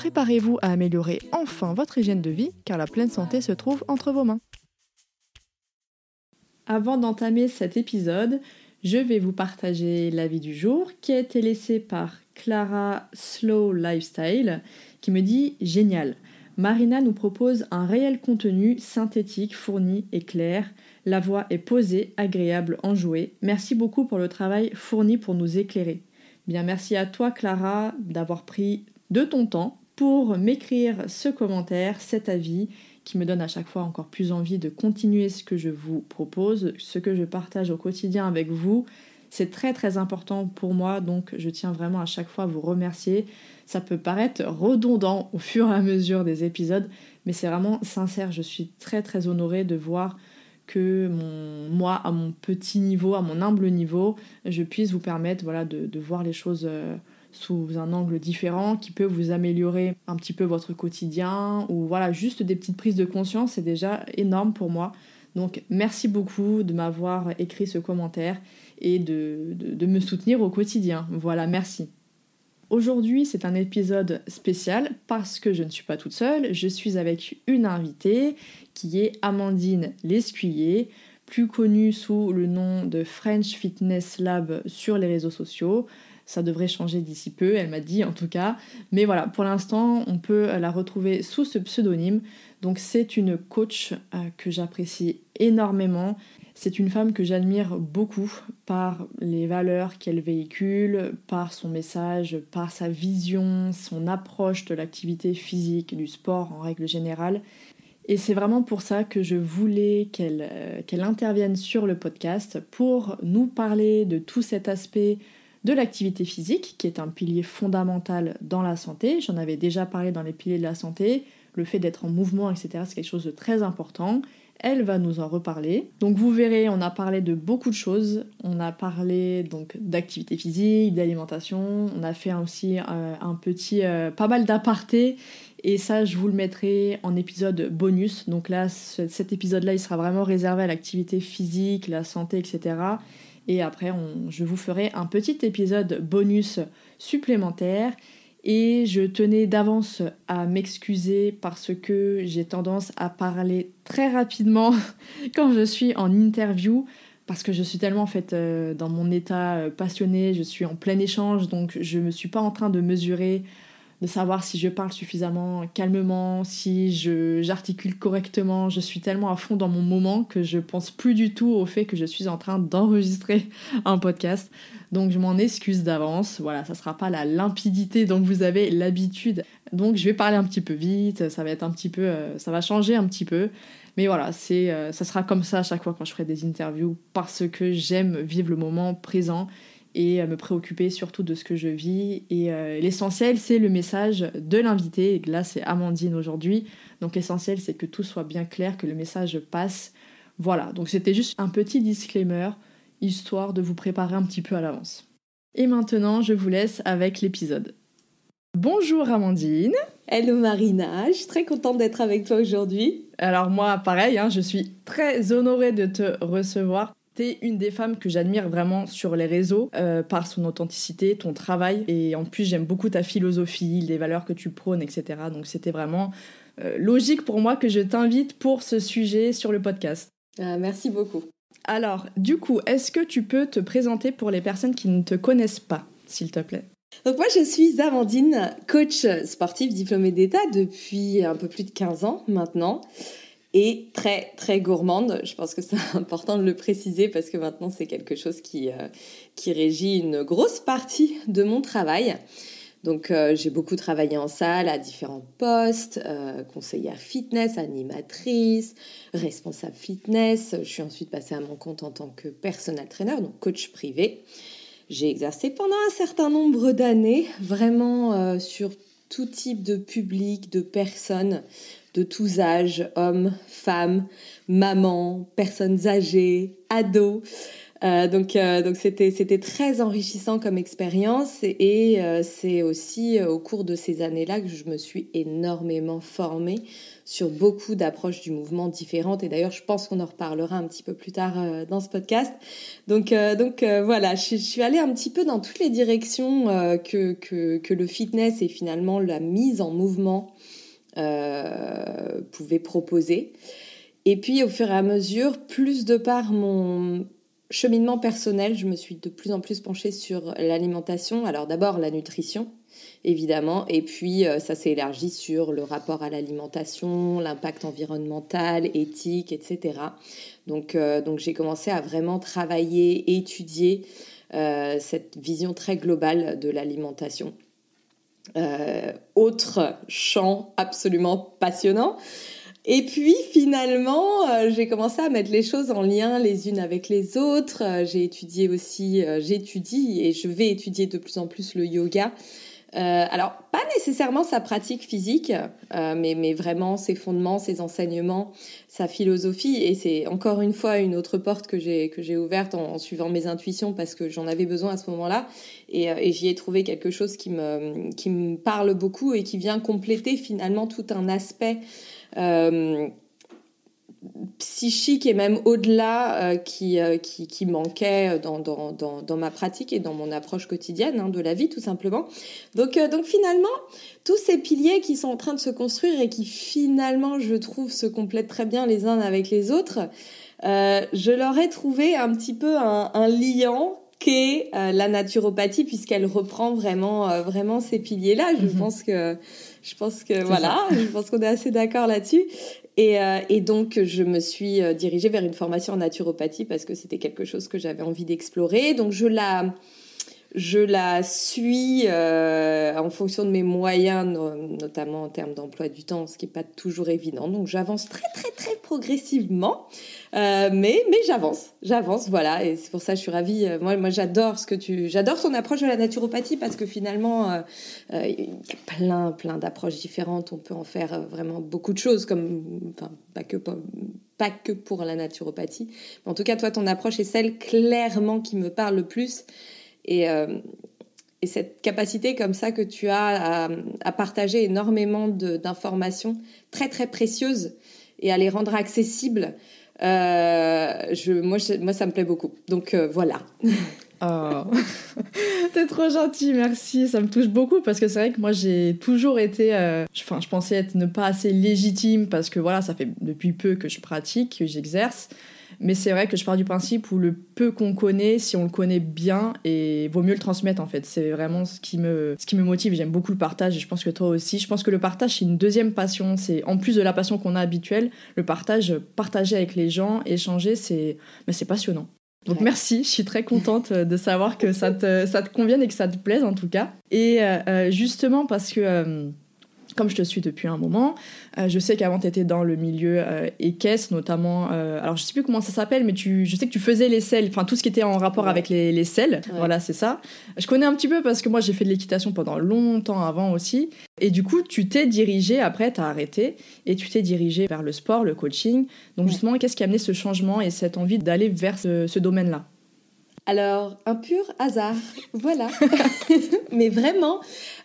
Préparez-vous à améliorer enfin votre hygiène de vie car la pleine santé se trouve entre vos mains. Avant d'entamer cet épisode, je vais vous partager l'avis du jour qui a été laissé par Clara Slow Lifestyle qui me dit génial. Marina nous propose un réel contenu synthétique, fourni et clair. La voix est posée, agréable, enjouée. Merci beaucoup pour le travail fourni pour nous éclairer. Bien, merci à toi Clara d'avoir pris de ton temps pour m'écrire ce commentaire, cet avis qui me donne à chaque fois encore plus envie de continuer ce que je vous propose, ce que je partage au quotidien avec vous. C'est très très important pour moi, donc je tiens vraiment à chaque fois à vous remercier. Ça peut paraître redondant au fur et à mesure des épisodes, mais c'est vraiment sincère. Je suis très très honorée de voir que moi, à mon petit niveau, à mon humble niveau, je puisse vous permettre voilà, de, de voir les choses euh, sous un angle différent qui peut vous améliorer un petit peu votre quotidien ou voilà, juste des petites prises de conscience, c'est déjà énorme pour moi. Donc merci beaucoup de m'avoir écrit ce commentaire et de, de, me soutenir au quotidien. Voilà, merci. Aujourd'hui, c'est un épisode spécial parce que je ne suis pas toute seule, je suis avec une invitée qui est Amandine Lescuyer, plus connue sous le nom de French Fitness Lab sur les réseaux sociaux. Ça devrait changer d'ici peu, elle m'a dit en tout cas. Mais voilà, pour l'instant, on peut la retrouver sous ce pseudonyme. Donc c'est une coach euh, que j'apprécie énormément. C'est une femme que j'admire beaucoup par les valeurs qu'elle véhicule, par son message, par sa vision, son approche de l'activité physique, du sport en règle générale. Et c'est vraiment pour ça que je voulais qu'elle euh, qu'elle intervienne sur le podcast pour nous parler de tout cet aspect de l'activité physique, qui est un pilier fondamental dans la santé. J'en avais déjà parlé dans les piliers de la santé. Le fait d'être en mouvement, etc., c'est quelque chose de très important. Elle va nous en reparler. Donc vous verrez, on a parlé de beaucoup de choses. On a parlé donc d'activité physique, d'alimentation. On a fait aussi euh, un petit, euh, pas mal d'apartés. Et ça, je vous le mettrai en épisode bonus. Donc là, cet épisode-là, il sera vraiment réservé à l'activité physique, la santé, etc. Et après, je vous ferai un petit épisode bonus supplémentaire. Et je tenais d'avance à m'excuser parce que j'ai tendance à parler très rapidement quand je suis en interview. Parce que je suis tellement en fait euh, dans mon état euh, passionné, je suis en plein échange, donc je ne me suis pas en train de mesurer de savoir si je parle suffisamment calmement, si je j'articule correctement. Je suis tellement à fond dans mon moment que je pense plus du tout au fait que je suis en train d'enregistrer un podcast. Donc je m'en excuse d'avance. Voilà, ça sera pas la limpidité dont vous avez l'habitude. Donc je vais parler un petit peu vite, ça va être un petit peu euh, ça va changer un petit peu. Mais voilà, c'est euh, ça sera comme ça à chaque fois quand je ferai des interviews parce que j'aime vivre le moment présent et me préoccuper surtout de ce que je vis. Et euh, l'essentiel, c'est le message de l'invité. Là, c'est Amandine aujourd'hui. Donc l'essentiel, c'est que tout soit bien clair, que le message passe. Voilà, donc c'était juste un petit disclaimer, histoire de vous préparer un petit peu à l'avance. Et maintenant, je vous laisse avec l'épisode. Bonjour Amandine. Hello Marina, je suis très contente d'être avec toi aujourd'hui. Alors moi, pareil, hein, je suis très honorée de te recevoir T'es une des femmes que j'admire vraiment sur les réseaux euh, par son authenticité, ton travail et en plus j'aime beaucoup ta philosophie, les valeurs que tu prônes, etc. Donc c'était vraiment euh, logique pour moi que je t'invite pour ce sujet sur le podcast. Ah, merci beaucoup. Alors, du coup, est-ce que tu peux te présenter pour les personnes qui ne te connaissent pas, s'il te plaît? Donc moi je suis Amandine, coach sportif diplômée d'État depuis un peu plus de 15 ans maintenant. Et très très gourmande. Je pense que c'est important de le préciser parce que maintenant c'est quelque chose qui, euh, qui régit une grosse partie de mon travail. Donc euh, j'ai beaucoup travaillé en salle à différents postes, euh, conseillère fitness, animatrice, responsable fitness. Je suis ensuite passée à mon compte en tant que personal trainer, donc coach privé. J'ai exercé pendant un certain nombre d'années, vraiment sur tout type de public, de personnes, de tous âges, hommes, femmes, mamans, personnes âgées, ados. Euh, donc, euh, donc c'était, c'était très enrichissant comme expérience et, euh, c'est aussi au cours de ces années-là que je me suis énormément formée sur beaucoup d'approches du mouvement différentes. Et d'ailleurs, je pense qu'on en reparlera un petit peu plus tard dans ce podcast. Donc, donc voilà, je, je, suis allée un petit peu dans toutes les directions que, que, que, le fitness et finalement la mise en mouvement euh, pouvait proposer. Et puis au fur et à mesure, plus de par mon cheminement personnel, je me suis de plus en plus penchée sur l'alimentation. Alors d'abord la nutrition, évidemment, et puis euh, ça s'est élargi sur le rapport à l'alimentation, l'impact environnemental, éthique, etc. Donc, euh, donc j'ai commencé à vraiment travailler, étudier cette vision très globale de l'alimentation. Euh, autre champ absolument passionnant. Et puis finalement, euh, j'ai commencé à mettre les choses en lien les unes avec les autres. Euh, j'ai étudié aussi, j'étudie et je vais étudier de plus en plus le yoga. Alors, pas nécessairement sa pratique physique, mais, mais vraiment ses fondements, ses enseignements, sa philosophie. Et c'est encore une fois une autre porte que j'ai que j'ai ouverte en, suivant mes intuitions parce que j'en avais besoin à ce moment-là. Et, euh, et j'y ai trouvé quelque chose qui me qui me parle beaucoup et qui vient compléter finalement tout un aspect. Euh, psychique et même au-delà euh, qui, euh, qui, qui, manquait dans, dans, dans, dans, ma pratique et dans mon approche quotidienne hein, de la vie tout simplement. Donc, euh, donc finalement, tous ces piliers qui sont en train de se construire et qui finalement, je trouve, se complètent très bien les uns avec les autres, je leur ai trouvé un petit peu un, un liant qu'est la naturopathie puisqu'elle reprend vraiment, vraiment ces piliers-là. Je mm-hmm. pense que je pense que voilà, je pense qu'on est assez d'accord là-dessus. Et, euh, et, donc, je me suis euh, dirigée vers une formation en naturopathie parce que c'était quelque chose que j'avais envie d'explorer. Donc, je la, je la suis euh, en fonction de mes moyens, notamment en termes d'emploi du temps, ce qui n'est pas toujours évident. Donc j'avance très très très progressivement, euh, mais mais j'avance, j'avance, voilà. Et c'est pour ça que je suis ravie. Euh, moi moi j'adore ce que tu, j'adore ton approche de la naturopathie parce que finalement il y a plein plein d'approches différentes. On peut en faire vraiment beaucoup de choses, comme enfin pas que pas, que pour la naturopathie. En tout cas toi ton approche est celle clairement qui me parle le plus. Euh, et, cette capacité comme ça que tu as à, partager énormément d'informations très très précieuses et à les rendre accessibles, euh, je, moi, moi, ça me plaît beaucoup. Donc euh, voilà. Oh. T'es trop gentil, merci. Ça me touche beaucoup parce que c'est vrai que moi j'ai toujours été. Enfin, je pensais être ne pas assez légitime parce que voilà, ça fait depuis peu que je pratique, que j'exerce. Mais c'est vrai que je pars du principe où le peu qu'on connaît, si on le connaît bien, et vaut mieux le transmettre en fait. C'est vraiment ce qui me, ce qui me motive. J'aime beaucoup le partage et je pense que toi aussi. Je pense que le partage, c'est une deuxième passion. C'est en plus de la passion qu'on a habituelle, le partage, partager avec les gens, échanger, c'est, c'est passionnant. Donc merci, je suis très contente de savoir que ça te, ça te convienne et que ça te plaise en tout cas. Et euh, euh, justement parce que euh, comme je te suis depuis un moment, euh, je sais qu'avant tu étais dans le milieu euh, équestre, notamment. Euh, alors je sais plus comment ça s'appelle, mais tu, je sais que tu faisais les selles, enfin tout ce qui était en rapport avec les, les selles. Voilà, c'est ça. Je connais un petit peu parce que moi j'ai fait de l'équitation pendant longtemps avant aussi. Et du coup, tu t'es dirigé, après tu as arrêté, et tu t'es dirigé vers le sport, le coaching. Donc justement, qu'est-ce qui a amené ce changement et cette envie d'aller vers ce domaine-là? Alors, un pur hasard, voilà. Mais vraiment,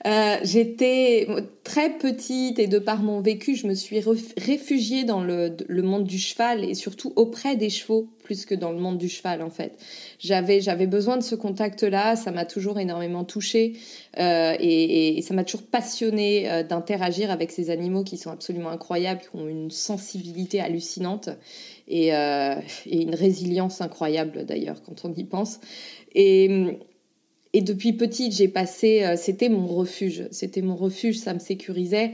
euh, j'étais très petite et de par mon vécu, je me suis réfugiée dans le, monde du cheval et surtout auprès des chevaux plus que dans le monde du cheval en fait. J'avais besoin de ce contact-là, ça m'a toujours énormément touchée euh, et, et, ça m'a toujours passionnée euh, d'interagir avec ces animaux qui sont absolument incroyables, qui ont une sensibilité hallucinante et, euh, et une résilience incroyable d'ailleurs quand on y pense. Et, et depuis petite, j'ai passé, euh, c'était mon refuge, c'était mon refuge, ça me sécurisait.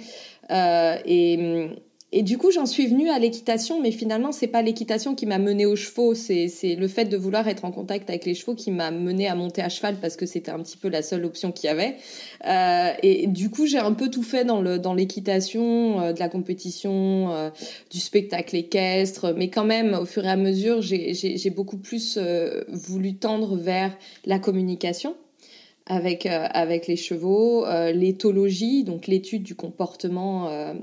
Euh, et et du coup, j'en suis venue à l'équitation, mais finalement, c'est pas l'équitation qui m'a menée aux chevaux, c'est le fait de vouloir être en contact avec les chevaux qui m'a menée à monter à cheval parce que c'était un petit peu la seule option qu'il y avait. Euh, et du coup, j'ai un peu tout fait dans dans l'équitation, euh, de la compétition, euh, du spectacle équestre, mais quand même, au fur et à mesure, j'ai beaucoup plus voulu tendre vers la communication avec, euh, avec les chevaux, euh, l'éthologie, donc l'étude du comportement euh,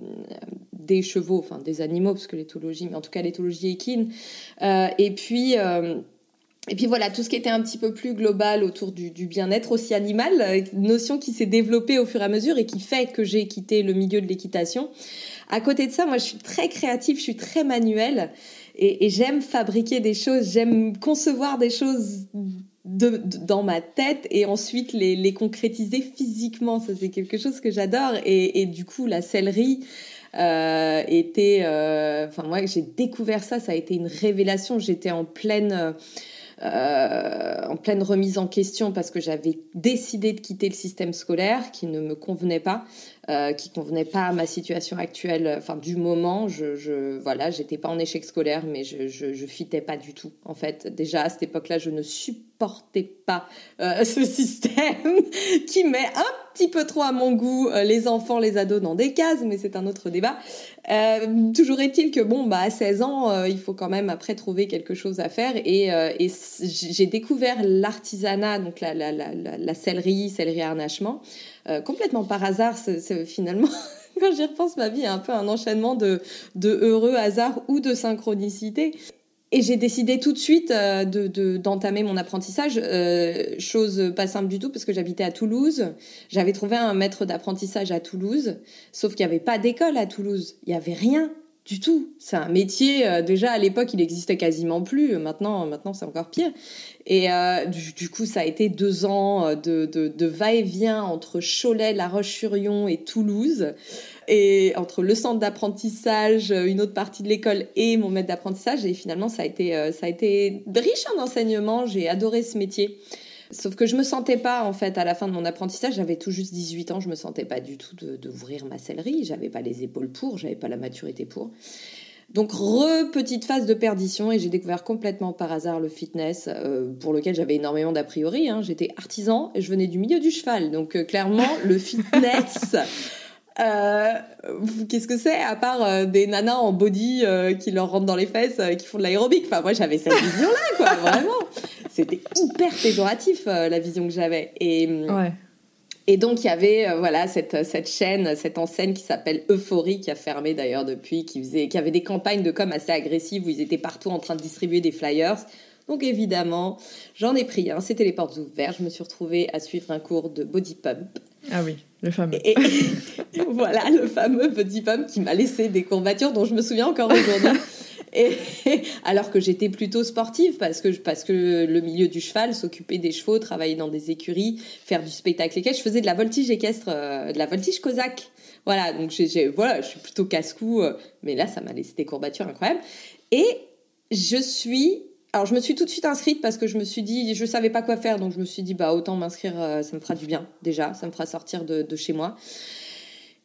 des chevaux, enfin des animaux, parce que l'éthologie, mais en tout cas l'éthologie équine. et puis. et puis voilà, tout ce qui était un petit peu plus global autour du, bien-être aussi animal, notion qui s'est développée au fur et à mesure et qui fait que j'ai quitté le milieu de l'équitation. À côté de ça, moi je suis très créative, je suis très manuelle et j'aime fabriquer des choses, j'aime concevoir des choses de, dans ma tête et ensuite les, les concrétiser physiquement. Ça, c'est quelque chose que j'adore. Et, et, du coup, la sellerie euh, était... Euh, enfin, moi, j'ai découvert ça. Ça a été une révélation. J'étais en pleine... Euh, en pleine remise en question parce que j'avais décidé de quitter le système scolaire qui ne me convenait pas. Euh, qui convenait pas à ma situation actuelle, enfin du moment. Je, je voilà, j'étais pas en échec scolaire, mais je, je, je fitais pas du tout. En fait, déjà à cette époque-là, je ne supportais pas euh, ce système qui met un petit peu trop à mon goût euh, les enfants, les ados dans des cases, mais c'est un autre débat. Euh, toujours est-il que bon, bah à 16 ans, euh, il faut quand même après trouver quelque chose à faire et, et j'ai découvert l'artisanat, donc la, la, la, la, la sellerie, sellerie harnachement. Euh, complètement par hasard, c'est finalement. quand j'y repense, ma vie est un peu un enchaînement de, de heureux hasards ou de synchronicité. Et j'ai décidé tout de suite euh, de d'entamer mon apprentissage, euh, chose pas simple du tout parce que j'habitais à Toulouse. J'avais trouvé un maître d'apprentissage à Toulouse, sauf qu'il n'y avait pas d'école à Toulouse. Il n'y avait rien du tout. C'est un métier, euh, déjà à l'époque, il existait quasiment plus. Maintenant, maintenant c'est encore pire. Et euh, du, coup, ça a été deux ans euh, de va-et-vient entre Cholet, La Roche-sur-Yon et Toulouse. Et entre le centre d'apprentissage, une autre partie de l'école et mon maître d'apprentissage. Et finalement, ça a été, ça a été riche en enseignement. J'ai adoré ce métier. Sauf que je me sentais pas, en fait, à la fin de mon apprentissage, j'avais tout juste 18 ans, je me sentais pas du tout d'ouvrir ma sellerie, j'avais pas les épaules pour, j'avais pas la maturité pour. Donc, re petite phase de perdition et j'ai découvert complètement par hasard le fitness euh, pour lequel j'avais énormément d'a priori. Hein. J'étais artisan et je venais du milieu du cheval. Donc, euh, clairement, le fitness, euh, qu'est-ce que c'est à part des nanas en body qui leur rentrent dans les fesses, qui font de l'aérobic? Enfin, moi, j'avais cette vision-là, quoi, vraiment c'était hyper péjoratif euh, la vision que j'avais. Et, ouais. et donc il y avait euh, voilà cette, cette chaîne, cette enseigne qui s'appelle Euphorie, qui a fermé d'ailleurs depuis, qui, faisait, qui avait des campagnes de com assez agressives où ils étaient partout en train de distribuer des flyers. Donc évidemment, j'en ai pris un, c'était les portes ouvertes. Je me suis retrouvée à suivre un cours de body pump. Ah oui, le fameux. Et, voilà, le fameux body pump qui m'a laissé des courbatures dont je me souviens encore aujourd'hui. Alors que j'étais plutôt sportive parce que, parce que le milieu du cheval, s'occuper des chevaux, travailler dans des écuries, faire du spectacle équestre, je faisais de la voltige équestre, euh, de la voltige cosaque. Voilà, donc voilà, je suis plutôt casse-cou, euh, mais là, ça m'a laissé des courbatures incroyables. Et je suis alors je me suis tout de suite inscrite parce que je me suis dit, je savais pas quoi faire, donc je me suis dit bah autant m'inscrire, euh, ça me fera du bien déjà, ça me fera sortir de chez moi.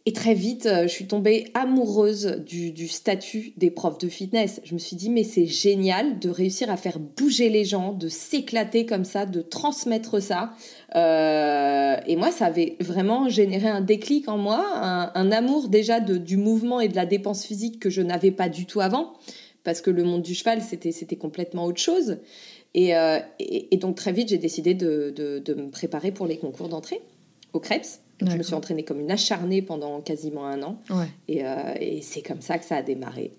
Et très vite, euh, je suis tombée amoureuse du, statut des profs de fitness. Je me suis dit, mais c'est génial de réussir à faire bouger les gens, de s'éclater comme ça, de transmettre ça. Euh, et moi, ça avait vraiment généré un déclic en moi, un, amour déjà de, du mouvement et de la dépense physique que je n'avais pas du tout avant, parce que le monde du cheval, c'était, complètement autre chose. Et, euh, et, donc très vite, j'ai décidé de, de me préparer pour les concours d'entrée au Krebs. Je me suis entraînée comme une acharnée pendant quasiment un an. Ouais. Et, euh, et c'est comme ça que ça a démarré.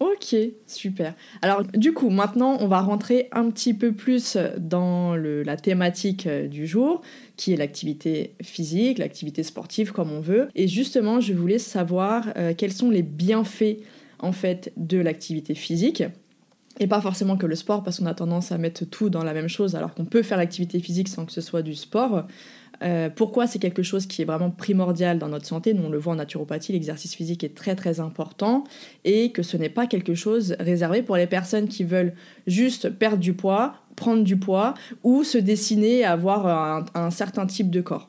Ok, super. Alors du coup, maintenant, on va rentrer un petit peu plus dans le, la thématique euh, du jour, qui est l'activité physique, l'activité sportive, comme on veut. Et justement, je voulais savoir euh, quels sont les bienfaits, en fait, de l'activité physique. Et pas forcément que le sport, parce qu'on a tendance à mettre tout dans la même chose, alors qu'on peut faire l'activité physique sans que ce soit du sport. Euh, pourquoi c'est quelque chose qui est vraiment primordial dans notre santé? Nous, on le voit en naturopathie, l'exercice physique est très très important et que ce n'est pas quelque chose réservé pour les personnes qui veulent juste perdre du poids, prendre du poids ou se dessiner à avoir un, un certain type de corps.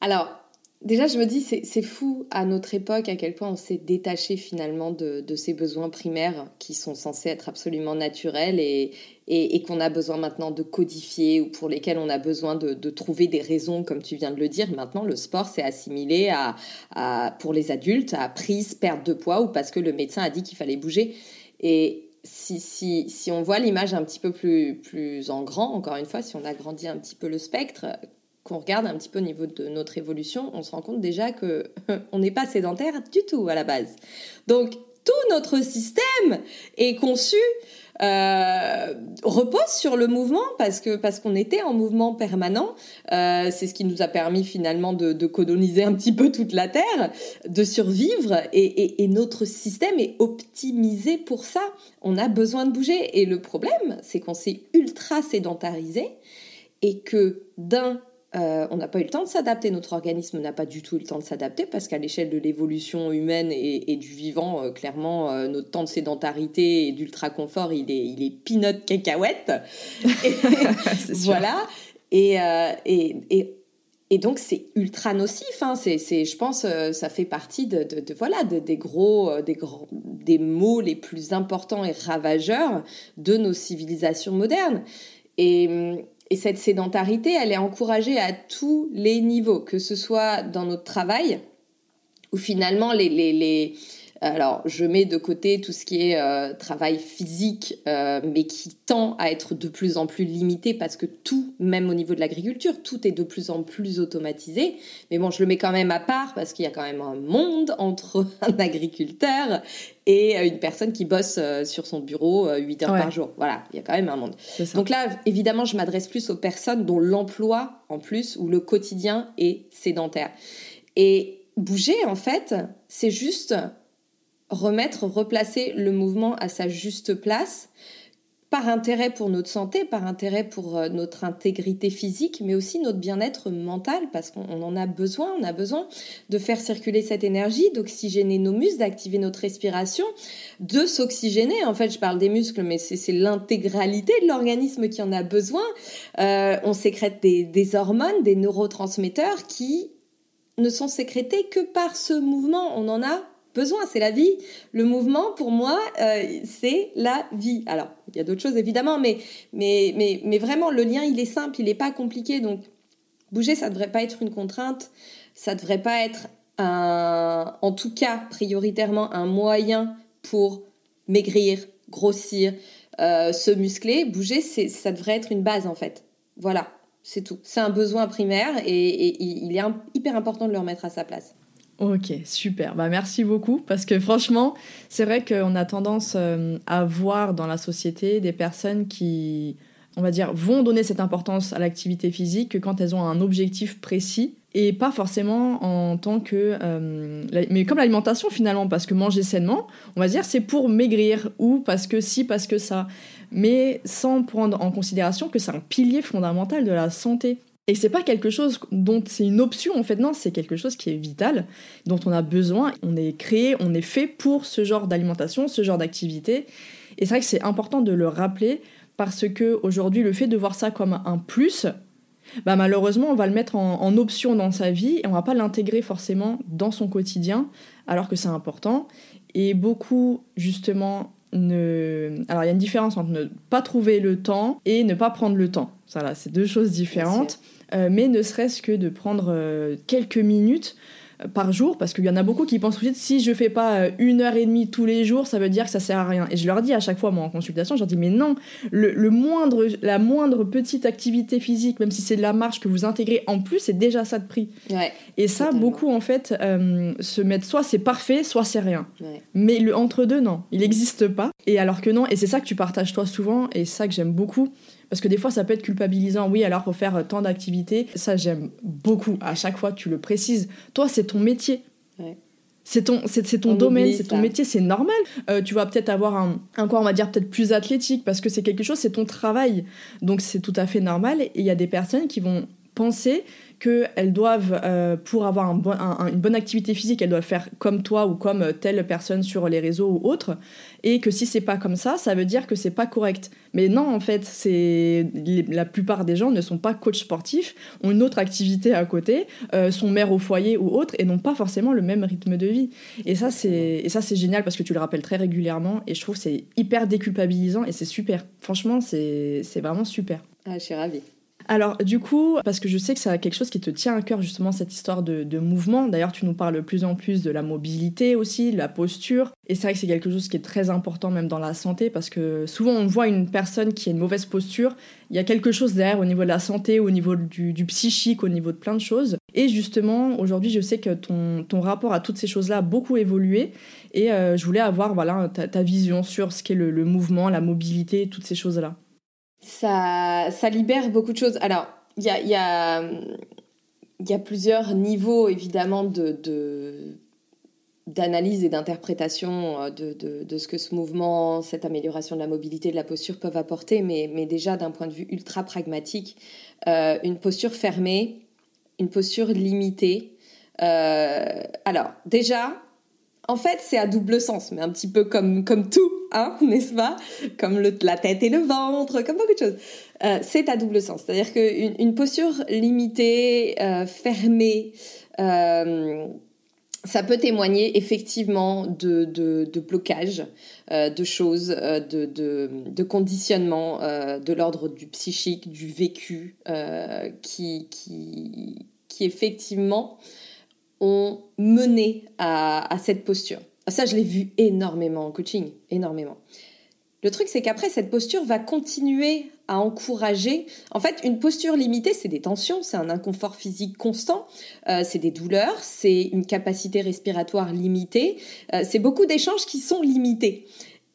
Alors, déjà, je me dis, c'est fou à notre époque à quel point on s'est détaché finalement de, de, ces besoins primaires qui sont censés être absolument naturels et, et, qu'on a besoin maintenant de codifier ou pour lesquels on a besoin de, de trouver des raisons, comme tu viens de le dire. Maintenant, le sport s'est assimilé à, à, pour les adultes, à prise, perte de poids ou parce que le médecin a dit qu'il fallait bouger. Et si, si, si on voit l'image un petit peu plus, plus en grand, encore une fois, si on agrandit un petit peu le spectre, qu'on regarde un petit peu au niveau de notre évolution, on se rend compte déjà que on n'est pas sédentaire du tout à la base. Donc tout notre système est conçu euh, repose sur le mouvement parce que parce qu'on était en mouvement permanent. Euh, c'est ce qui nous a permis finalement de, coloniser un petit peu toute la terre, de survivre et, et, et, notre système est optimisé pour ça. On a besoin de bouger et le problème, c'est qu'on s'est ultra sédentarisé et que d'un euh, on n'a pas eu le temps de s'adapter, notre organisme n'a pas du tout eu le temps de s'adapter parce qu'à l'échelle de l'évolution humaine et, du vivant, euh, clairement, euh, notre temps de sédentarité et d'ultra confort, il est, il est peanut cacahuète. voilà. Et, et, donc c'est ultra nocif. Hein. C'est, je pense, ça fait partie de, voilà des gros, des grands, des mots les plus importants et ravageurs de nos civilisations modernes. Et et cette sédentarité, elle est encouragée à tous les niveaux, que ce soit dans notre travail, où finalement les, les, les alors, je mets de côté tout ce qui est euh, travail physique, euh, mais qui tend à être de plus en plus limité parce que tout, même au niveau de l'agriculture, tout est de plus en plus automatisé. Mais bon, je le mets quand même à part parce qu'il y a quand même un monde entre un agriculteur et une personne qui bosse euh, sur son bureau 8 heures par jour. Voilà, il y a quand même un monde. Donc là, évidemment, je m'adresse plus aux personnes dont l'emploi, en plus, ou le quotidien est sédentaire. Et bouger, en fait, c'est juste remettre, replacer le mouvement à sa juste place, par intérêt pour notre santé, par intérêt pour euh, notre intégrité physique, mais aussi notre bien-être mental, parce qu'on en a besoin, on a besoin de faire circuler cette énergie, d'oxygéner nos muscles, d'activer notre respiration, de s'oxygéner. En fait, je parle des muscles, mais c'est l'intégralité de l'organisme qui en a besoin. Euh, on sécrète des, des hormones, des neurotransmetteurs qui ne sont sécrétés que par ce mouvement. On en a besoin, c'est la vie. Le mouvement, pour moi, euh, c'est la vie. Alors, il y a d'autres choses évidemment, mais, mais, mais, mais vraiment, le lien, il est simple, il n'est pas compliqué. Donc, bouger, ça ne devrait pas être une contrainte, ça ne devrait pas être un, en tout cas, prioritairement, un moyen pour maigrir, grossir, euh, se muscler. Bouger, ça devrait être une base, en fait. Voilà, c'est tout. C'est un besoin primaire et il est hyper important de le remettre à sa place. Ok, super. Bah, merci beaucoup parce que franchement, c'est vrai qu'on a tendance euh, à voir dans la société des personnes qui, on va dire, vont donner cette importance à l'activité physique que quand elles ont un objectif précis et pas forcément en tant que... Euh, mais comme l'alimentation finalement, parce que manger sainement, on va dire, c'est pour maigrir ou parce que si, parce que ça. Mais sans prendre en considération que c'est un pilier fondamental de la santé. Et c'est pas quelque chose dont c'est une option en fait, non, c'est quelque chose qui est vital, dont on a besoin. On est créé, on est fait pour ce genre d'alimentation, ce genre d'activité. Et c'est vrai que c'est important de le rappeler parce que aujourd'hui, le fait de voir ça comme un plus, bah malheureusement, on va le mettre en, option dans sa vie et on va pas l'intégrer forcément dans son quotidien, alors que c'est important. Et beaucoup, justement, ne... Alors il y a une différence entre ne pas trouver le temps et ne pas prendre le temps. Ça, c'est deux choses différentes. Mais ne serait-ce que de prendre euh, quelques minutes euh, par jour, parce qu'il y en a beaucoup qui pensent que si je fais pas une heure et demie tous les jours, ça veut dire que ça sert à rien. Et je leur dis à chaque fois, moi en consultation, je leur dis mais non, le, moindre, la moindre petite activité physique, même si c'est de la marche que vous intégrez en plus, c'est déjà ça de prix. et ça, beaucoup en fait se mettent soit c'est parfait, soit c'est rien. Mais le entre deux, non, il n'existe pas. Et alors que non, et c'est ça que tu partages toi souvent, et ça que j'aime beaucoup parce que des fois, ça peut être culpabilisant. Oui, alors faut faire tant d'activités. Ça, j'aime beaucoup. À chaque fois, tu le précises. Toi, c'est ton métier. C'est ton, c'est, ton domaine, c'est ton métier, c'est normal. Euh, tu vas peut-être avoir un, un corps, on va dire, peut-être plus athlétique parce que c'est quelque chose, c'est ton travail. Donc c'est tout à fait normal. Et il y a des personnes qui vont penser qu'elles doivent, euh, pour avoir une bonne activité physique, elles doivent faire comme toi ou comme telle personne sur les réseaux ou autres, et que si c'est pas comme ça, ça veut dire que c'est pas correct. Mais non, en fait, c'est la plupart des gens ne sont pas coach sportifs, ont une autre activité à côté, euh, sont mères au foyer ou autres, et n'ont pas forcément le même rythme de vie. Et ça, c'est ça c'est génial parce que tu le rappelles très régulièrement, et je trouve c'est hyper déculpabilisant et c'est super. Franchement, c'est vraiment super. Ah, je suis ravie. Alors du coup, parce que je sais que c'est quelque chose qui te tient à cœur justement cette histoire de, mouvement, d'ailleurs tu nous parles de plus en plus de la mobilité aussi, de la posture, et c'est vrai que c'est quelque chose qui est très important même dans la santé, parce que souvent on voit une personne qui a une mauvaise posture, il y a quelque chose derrière au niveau de la santé, au niveau du, psychique, au niveau de plein de choses, et justement aujourd'hui je sais que ton, ton rapport à toutes ces choses-là a beaucoup évolué, et euh, je voulais avoir voilà, ta, vision sur ce qu'est le mouvement, la mobilité, toutes ces choses-là ça, ça libère beaucoup de choses. Alors, il y a, plusieurs niveaux, évidemment, de, d'analyse et d'interprétation euh, de, de, ce que ce mouvement, cette amélioration de la mobilité, de la posture peuvent apporter, mais, mais déjà d'un point de vue ultra pragmatique, euh, une posture fermée, une posture limitée. Euh, alors, déjà, en fait, c'est à double sens, mais un petit peu comme, comme tout, hein, n'est-ce pas? Comme la tête et le ventre, comme beaucoup de choses. Euh, c'est à double sens. C'est-à-dire qu'une une posture limitée, euh, fermée, euh, ça peut témoigner effectivement de, de, de blocage, de choses, de, de, de conditionnement de l'ordre du psychique, du vécu, qui effectivement ont mené à, cette posture. Ça, je l'ai vu énormément en coaching, énormément. Le truc, c'est qu'après, cette posture va continuer à encourager. En fait, une posture limitée, c'est des tensions, c'est un inconfort physique constant, euh, c'est des douleurs, c'est une capacité respiratoire limitée, euh, c'est beaucoup d'échanges qui sont limités.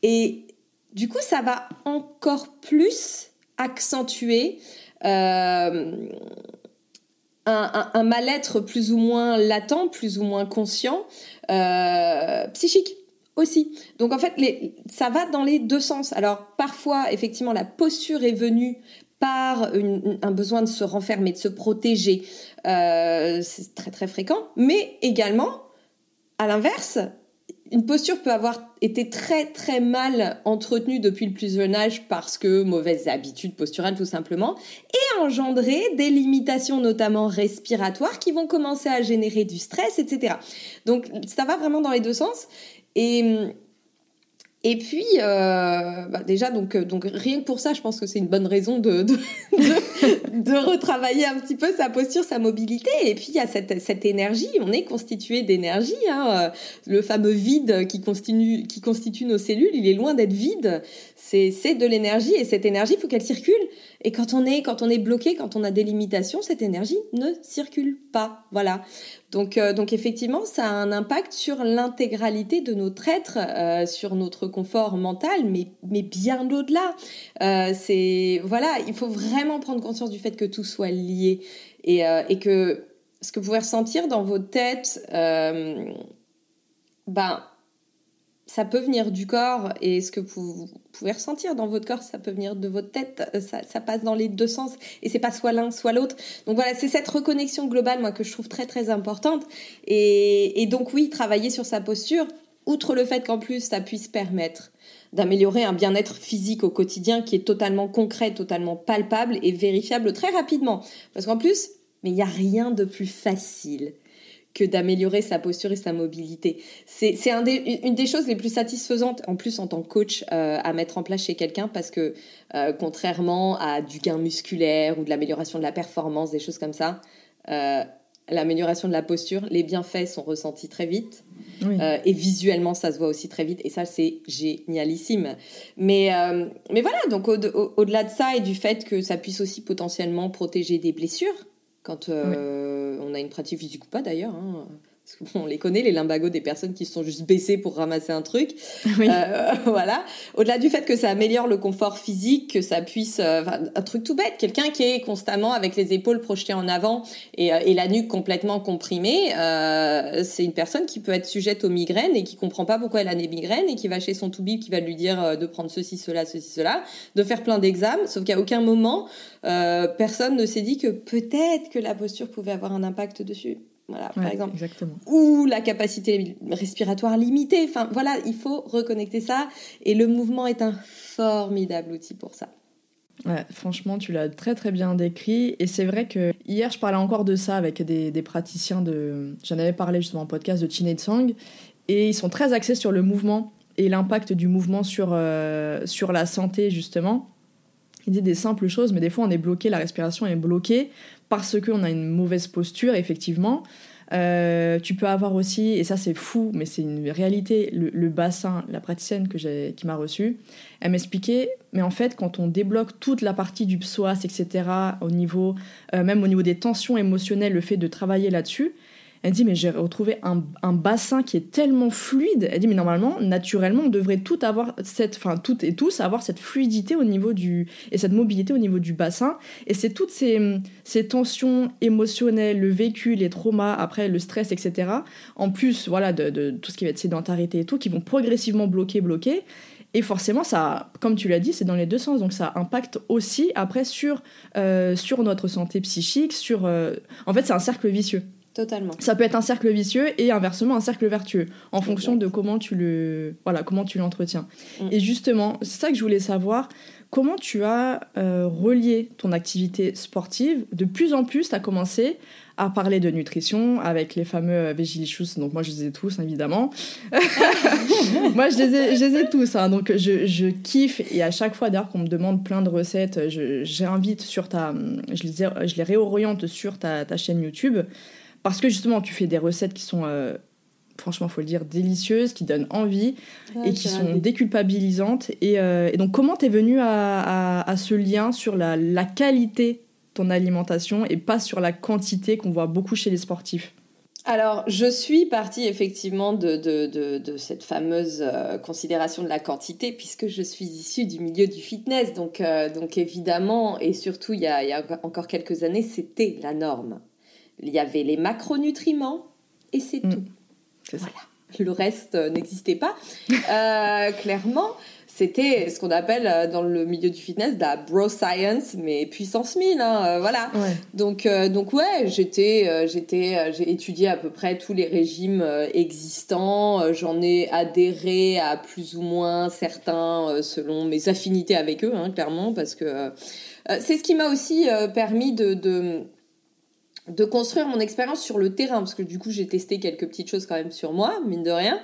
Et du coup, ça va encore plus accentuer euh, un, mal-être plus ou moins latent, plus ou moins conscient, euh, psychique aussi. Donc en fait, ça va dans les deux sens. Alors parfois, effectivement, la posture est venue par un besoin de se renfermer, de se protéger. Euh, c'est très très fréquent. Mais également, à l'inverse, une posture peut avoir été très très mal entretenue depuis le plus jeune âge parce que mauvaises habitudes posturales tout simplement et engendrer des limitations notamment respiratoires qui vont commencer à générer du stress etc. Donc ça va vraiment dans les deux sens et et puis, euh, bah déjà, donc, euh, donc rien que pour ça, je pense que c'est une bonne raison de, de, retravailler un petit peu sa posture, sa mobilité. Et puis, il y a cette, cette énergie, on est constitué d'énergie. Hein. Euh, le fameux vide qui constitue, qui constitue nos cellules, il est loin d'être vide. C'est de l'énergie et cette énergie, il faut qu'elle circule. Et quand on, est, quand on est bloqué, quand on a des limitations, cette énergie ne circule pas. Voilà. Donc, euh, donc effectivement, ça a un impact sur l'intégralité de notre être, euh, sur notre confort mental, mais, mais bien au-delà. Euh, voilà, il faut vraiment prendre conscience du fait que tout soit lié et, et que ce que vous pouvez ressentir dans vos têtes, ben ça peut venir du corps et ce que vous pouvez ressentir dans votre corps, ça peut venir de votre tête, euh, ça, passe dans les deux sens et c'est pas soit l'un soit l'autre. Donc voilà, c'est cette reconnexion globale moi que je trouve très très importante et, et donc oui, travailler sur sa posture, outre le fait qu'en plus ça puisse permettre d'améliorer un bien-être physique au quotidien qui est totalement concret, totalement palpable et vérifiable très rapidement. Parce qu'en plus, mais il n'y a rien de plus facile que d'améliorer sa posture et sa mobilité. C'est une des choses les plus satisfaisantes, en plus en tant que coach, euh, à mettre en place chez quelqu'un parce que euh, contrairement à du gain musculaire ou de l'amélioration de la performance, des choses comme ça, euh, l'amélioration de la posture, les bienfaits sont ressentis très vite. et visuellement, ça se voit aussi très vite. Et ça, c'est génialissime. Mais, mais voilà, donc au-delà de ça et du fait que ça puisse aussi potentiellement protéger des blessures, quand on a une pratique physique ou pas d'ailleurs. Hein. On les connaît, les limbagos des personnes qui se sont juste baissées pour ramasser un truc. Euh, voilà. Au-delà du fait que ça améliore le confort physique, que ça puisse, euh, un truc tout bête, quelqu'un qui est constamment avec les épaules projetées en avant et, euh, et la nuque complètement comprimée, c'est une personne qui peut être sujette aux migraines et qui comprend pas pourquoi elle a des migraines et qui va chez son toubib qui va lui dire de prendre ceci, cela, ceci, cela, de faire plein d'examens, sauf qu'à aucun moment personne ne s'est dit que peut-être que la posture pouvait avoir un impact dessus. Voilà, par exemple. Exactement. Ou la capacité respiratoire limitée. Enfin, voilà, il faut reconnecter ça. Et le mouvement est un formidable outil pour ça. Ouais, franchement, tu l'as très très bien décrit. Et c'est vrai que hier, je parlais encore de ça avec des, des praticiens de. J'en avais parlé justement en podcast de Chin Sang. Et ils sont très axés sur le mouvement et l'impact du mouvement sur, euh, sur la santé, justement. Ils disent des simples choses, mais des fois, on est bloqué, la respiration est bloquée parce qu'on a une mauvaise posture, effectivement. Euh, tu peux avoir aussi, et ça c'est fou, mais c'est une réalité, le, bassin, la praticienne que qui m'a reçue, elle m'expliquait, mais en fait, quand on débloque toute la partie du psoas, etc., au niveau, euh, même au niveau des tensions émotionnelles, le fait de travailler là-dessus, elle dit, mais j'ai retrouvé un, bassin qui est tellement fluide. Elle dit, mais normalement, naturellement, on devrait tout avoir cette, enfin, toutes et tous avoir cette fluidité au niveau du, et cette mobilité au niveau du bassin. Et c'est toutes ces, ces tensions émotionnelles, le vécu, les traumas, après le stress, etc. En plus, voilà, de, tout ce qui va être sédentarité et tout, qui vont progressivement bloquer, bloquer. Et forcément, ça, comme tu l'as dit, c'est dans les deux sens. Donc ça impacte aussi après sur, euh, sur notre santé psychique, sur... Euh, en fait, c'est un cercle vicieux. Totalement. Ça peut être un cercle vicieux et inversement un cercle vertueux en fonction de comment tu le voilà comment tu l'entretiens. Mm. Et justement, c'est ça que je voulais savoir. Comment tu as euh, relié ton activité sportive De plus en plus, tu as commencé à parler de nutrition avec les fameux Vigilicious. Donc moi, je les ai tous, évidemment. moi, je les ai, je les ai tous. Hein. Donc je, je, kiffe. Et à chaque fois, d'ailleurs, qu'on me demande plein de recettes, j'invite sur ta... Je les, je les réoriente sur ta, ta chaîne YouTube parce que justement, tu fais des recettes qui sont, euh, franchement, faut le dire, délicieuses, qui donnent envie et qui sont déculpabilisantes. Euh, et, donc, comment t'es venu à, à, ce lien sur la, la qualité de ton alimentation et pas sur la quantité qu'on voit beaucoup chez les sportifs? Alors, je suis partie effectivement de, de, de, de cette fameuse euh, considération de la quantité, puisque je suis issue du milieu du fitness. Donc, donc évidemment, et surtout il y a, il y a encore quelques années, c'était la norme. Il y avait les macronutriments et c'est mm. tout. Voilà. Le reste euh, n'existait pas. Euh, clairement, c'était ce qu'on appelle euh, dans le milieu du fitness de la bro science, mais puissance 1000. Hein, voilà. Donc, donc ouais, j'étais, j'étais, j'ai étudié à peu près tous les régimes existants. J'en ai adhéré à plus ou moins certains selon mes affinités avec eux, hein, clairement, parce que c'est ce qui m'a aussi permis de, de de construire mon expérience sur le terrain, parce que du coup j'ai testé quelques petites choses quand même sur moi, mine de rien.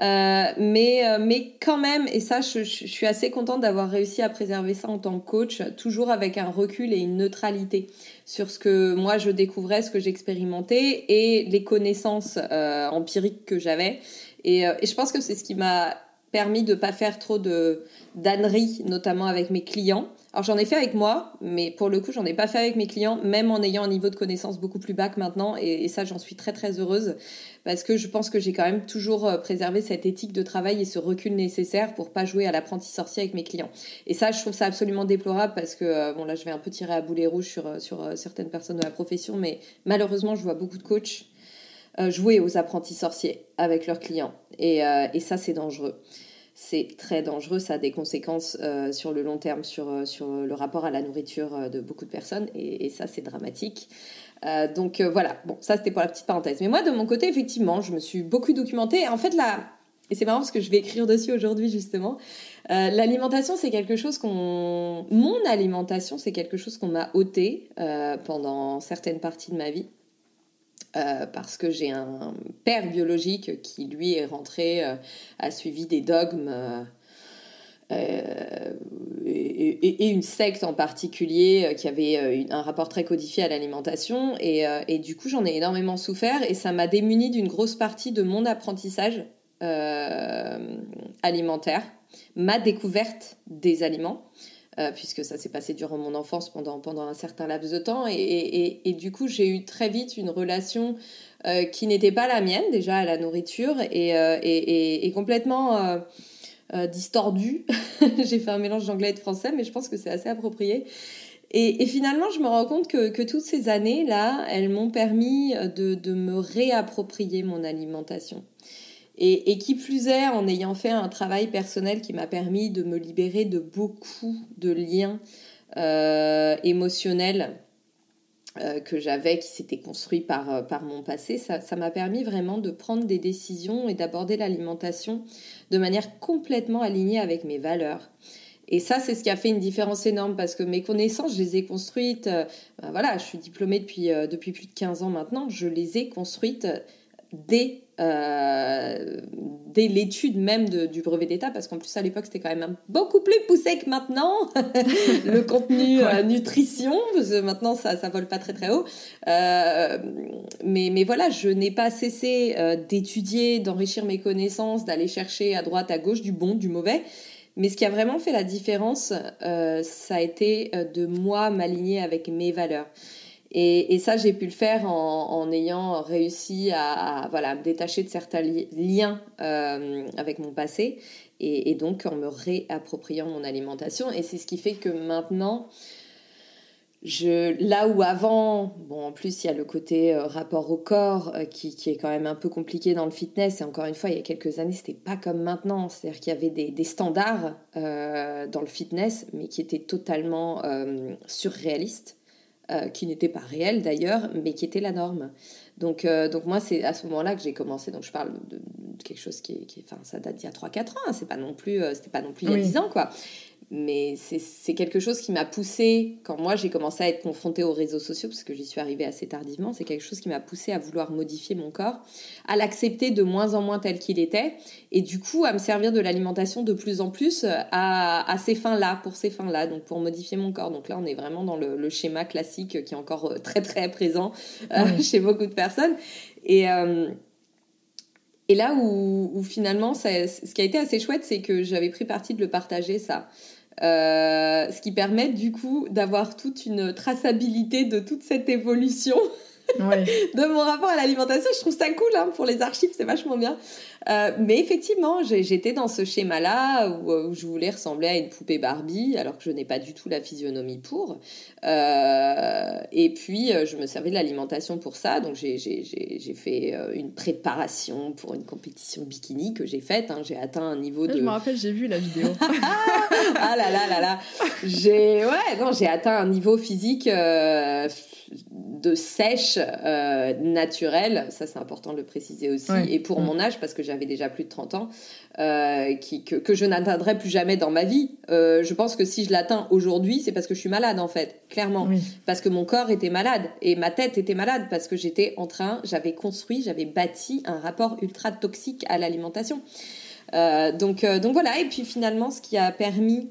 Euh, mais, euh, mais quand même, et ça je, suis assez contente d'avoir réussi à préserver ça en tant que coach, toujours avec un recul et une neutralité sur ce que moi je découvrais, ce que j'expérimentais et les connaissances euh, empiriques que j'avais. Et, je pense que c'est ce qui m'a permis de pas faire trop de d'âneries, notamment avec mes clients. Alors j'en ai fait avec moi, mais pour le coup j'en ai pas fait avec mes clients, même en ayant un niveau de connaissance beaucoup plus bas que maintenant. Et, ça j'en suis très très heureuse parce que je pense que j'ai quand même toujours euh, préservé cette éthique de travail et ce recul nécessaire pour pas jouer à l'apprenti sorcier avec mes clients. Et ça je trouve ça absolument déplorable parce que euh, bon là je vais un peu tirer à boulet rouge sur euh, certaines personnes de la profession, mais malheureusement je vois beaucoup de coachs jouer aux apprentis sorciers avec leurs clients et, et ça c'est dangereux c'est très dangereux, ça a des conséquences euh, sur le long terme, sur, euh, sur le rapport à la nourriture euh, de beaucoup de personnes, et, ça c'est dramatique. donc voilà, bon, ça c'était pour la petite parenthèse. Mais moi de mon côté, effectivement, je me suis beaucoup documentée. En fait, là, et c'est marrant parce que je vais écrire dessus aujourd'hui justement, l'alimentation c'est quelque chose qu'on... Mon alimentation c'est quelque chose qu'on m'a ôté pendant certaines parties de ma vie. Euh, parce que j'ai un père biologique qui, lui, est rentré, euh, a suivi des dogmes euh, et, une secte en particulier qui avait un rapport très codifié à l'alimentation. Et, et, du coup, j'en ai énormément souffert et ça m'a démuni d'une grosse partie de mon apprentissage alimentaire, ma découverte des aliments. Puisque ça s'est passé durant mon enfance pendant, pendant un certain laps de temps. Et, et, et du coup, j'ai eu très vite une relation qui n'était pas la mienne, déjà à la nourriture, et, et complètement distordue. j'ai fait un mélange d'anglais et de français, mais je pense que c'est assez approprié. Et, finalement, je me rends compte que, toutes ces années-là, elles m'ont permis de, de, me réapproprier mon alimentation. Et, qui plus est, en ayant fait un travail personnel qui m'a permis de me libérer de beaucoup de liens euh, émotionnels euh, que j'avais, qui s'étaient construits par, euh, par mon passé, ça m'a permis vraiment de prendre des décisions et d'aborder l'alimentation de manière complètement alignée avec mes valeurs. Et ça, c'est ce qui a fait une différence énorme parce que mes connaissances, je les ai construites. Ben voilà, je suis diplômée depuis, depuis plus de 15 ans maintenant. Je les ai construites dès, euh, dès l'étude même de, du brevet d'État parce qu'en plus, à l'époque, c'était quand même beaucoup plus poussé que maintenant. le contenu nutrition, parce que maintenant, ça ne vole pas très très haut. mais, mais voilà, je n'ai pas cessé d'étudier, d'enrichir mes connaissances, d'aller chercher à droite, à gauche du bon, du mauvais. Mais ce qui a vraiment fait la différence, euh, ça a été euh, de moi m'aligner avec mes valeurs. Et, ça, j'ai pu le faire en, ayant réussi à, voilà, me détacher de certains liens euh, avec mon passé et, donc en me réappropriant mon alimentation. Et c'est ce qui fait que maintenant, là où avant, bon, en plus, il y a le côté euh, rapport au corps euh, qui, est quand même un peu compliqué dans le fitness. Et encore une fois, il y a quelques années, c'était pas comme maintenant. C'est-à-dire qu'il y avait des, standards dans le fitness, mais qui étaient totalement surréalistes, qui n'étaient pas réels d'ailleurs, mais qui étaient la norme. Donc, donc moi, c'est à ce moment-là que j'ai commencé. Donc, je parle de, quelque chose qui est, qui enfin, ça date d'il y a 3-4 ans. Hein, c'est pas non plus, c'était pas non plus il y a 10 ans, quoi mais c'est quelque chose qui m'a poussé quand moi j'ai commencé à être confrontée aux réseaux sociaux, parce que j'y suis arrivée assez tardivement, c'est quelque chose qui m'a poussé à vouloir modifier mon corps, à l'accepter de moins en moins tel qu'il était, et du coup à me servir de l'alimentation de plus en plus à, à ces fins-là, pour ces fins-là, donc pour modifier mon corps. Donc là on est vraiment dans le, schéma classique qui est encore euh, très très présent euh, chez beaucoup de personnes. Et, euh, et là où, finalement, ce qui a été assez chouette, c'est que j'avais pris parti de le partager, ça. Euh, ce qui permet du coup d'avoir toute une traçabilité de toute cette évolution de mon rapport à l'alimentation. Je trouve ça cool hein, pour les archives, c'est vachement bien. Euh, mais effectivement, j'étais dans ce schéma-là où, je voulais ressembler à une poupée Barbie, alors que je n'ai pas du tout la physionomie pour. Euh, et puis, euh, je me servais de l'alimentation pour ça. Donc, j'ai fait une préparation pour une compétition bikini que j'ai faite. Hein. J'ai atteint un niveau de. Je me rappelle, j'ai vu la vidéo. ah là là là là. J'ai ouais, non, j'ai atteint un niveau physique de sèche euh, naturelle, ça c'est important de le préciser aussi, et pour mm. mon âge, parce que j'avais déjà plus de 30 ans, euh, qui, que, je n'atteindrai plus jamais dans ma vie. Euh, je pense que si je l'atteins aujourd'hui, c'est parce que je suis malade en fait, clairement. Parce que mon corps était malade et ma tête était malade, parce que j'étais en train, j'avais construit, j'avais bâti un rapport ultra toxique à l'alimentation. donc, donc voilà, et puis finalement, ce qui a permis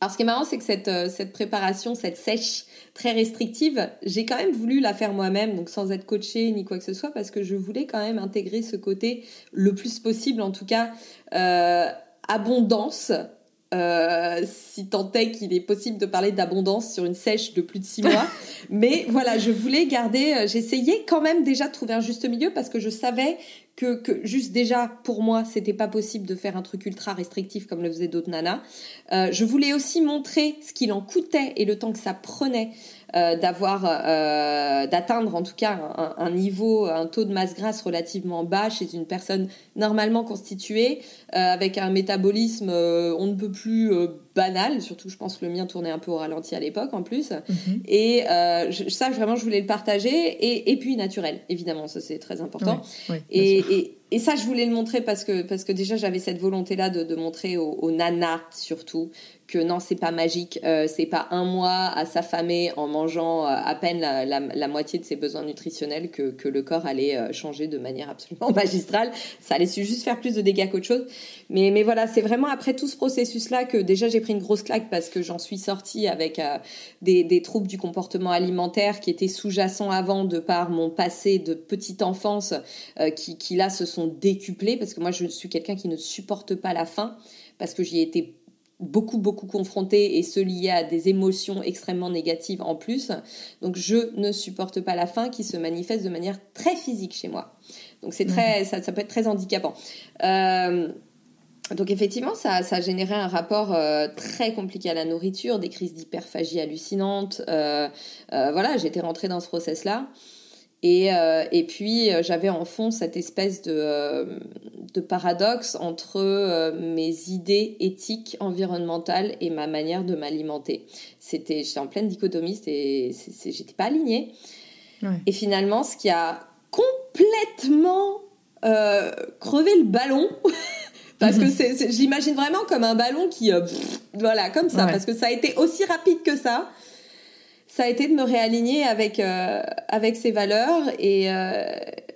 alors, ce qui est marrant, c'est que cette, euh, cette préparation, cette sèche très restrictive, j'ai quand même voulu la faire moi-même, donc sans être coachée ni quoi que ce soit, parce que je voulais quand même intégrer ce côté le plus possible, en tout cas, euh, abondance. Euh, si tant est qu'il est possible de parler d'abondance sur une sèche de plus de six mois. Mais voilà, je voulais garder, euh, j'essayais quand même déjà de trouver un juste milieu parce que je savais que, que juste déjà pour moi c'était pas possible de faire un truc ultra restrictif comme le faisaient d'autres nanas. Euh, je voulais aussi montrer ce qu'il en coûtait et le temps que ça prenait euh, d'avoir euh, d'atteindre en tout cas un, niveau, un taux de masse grasse relativement bas chez une personne normalement constituée euh, avec un métabolisme on ne peut plus banal, surtout je pense que le mien tournait un peu au ralenti à l'époque en plus. Mhm. Et je, ça, vraiment, je voulais le partager. Et, et puis naturel, évidemment, ça c'est très important. et, et, et, ça, je voulais le montrer parce que, parce que déjà j'avais cette volonté-là de, de, montrer aux, aux nanas surtout que non, c'est pas magique, euh, c'est pas un mois à s'affamer en mangeant euh, à peine la, la, la, moitié de ses besoins nutritionnels que, que le corps allait euh, changer de manière absolument magistrale. Ça allait juste faire plus de dégâts qu'autre chose. Mais, mais voilà, c'est vraiment après tout ce processus-là que déjà j'ai pris une grosse claque parce que j'en suis sortie avec euh, des, des, troubles du comportement alimentaire qui étaient sous-jacents avant de par mon passé de petite enfance qui, qui là se sont décuplés parce que moi je suis quelqu'un qui ne supporte pas la faim parce que j'y ai été beaucoup, beaucoup confrontée et se lier à des émotions extrêmement négatives en plus. Donc, je ne supporte pas la faim qui se manifeste de manière très physique chez moi. Donc, c'est très, ça, ça, peut être très handicapant. Euh, donc effectivement, ça, ça a généré un rapport euh, très compliqué à la nourriture, des crises d'hyperphagie hallucinantes. Euh, euh, voilà, j'étais rentrée dans ce process-là. Et, et puis, j'avais en fond cette espèce de, de paradoxe entre mes idées éthiques, environnementales et ma manière de m'alimenter. C'était, j'étais en pleine dichotomie, et j'étais pas alignée. Et finalement, ce qui a complètement crevé le ballon, Parce que mhm. c'est, j'imagine vraiment comme un ballon qui, euh, voilà, comme ça, parce que ça a été aussi rapide que ça. Ça a été de me réaligner avec euh, avec ces valeurs et euh,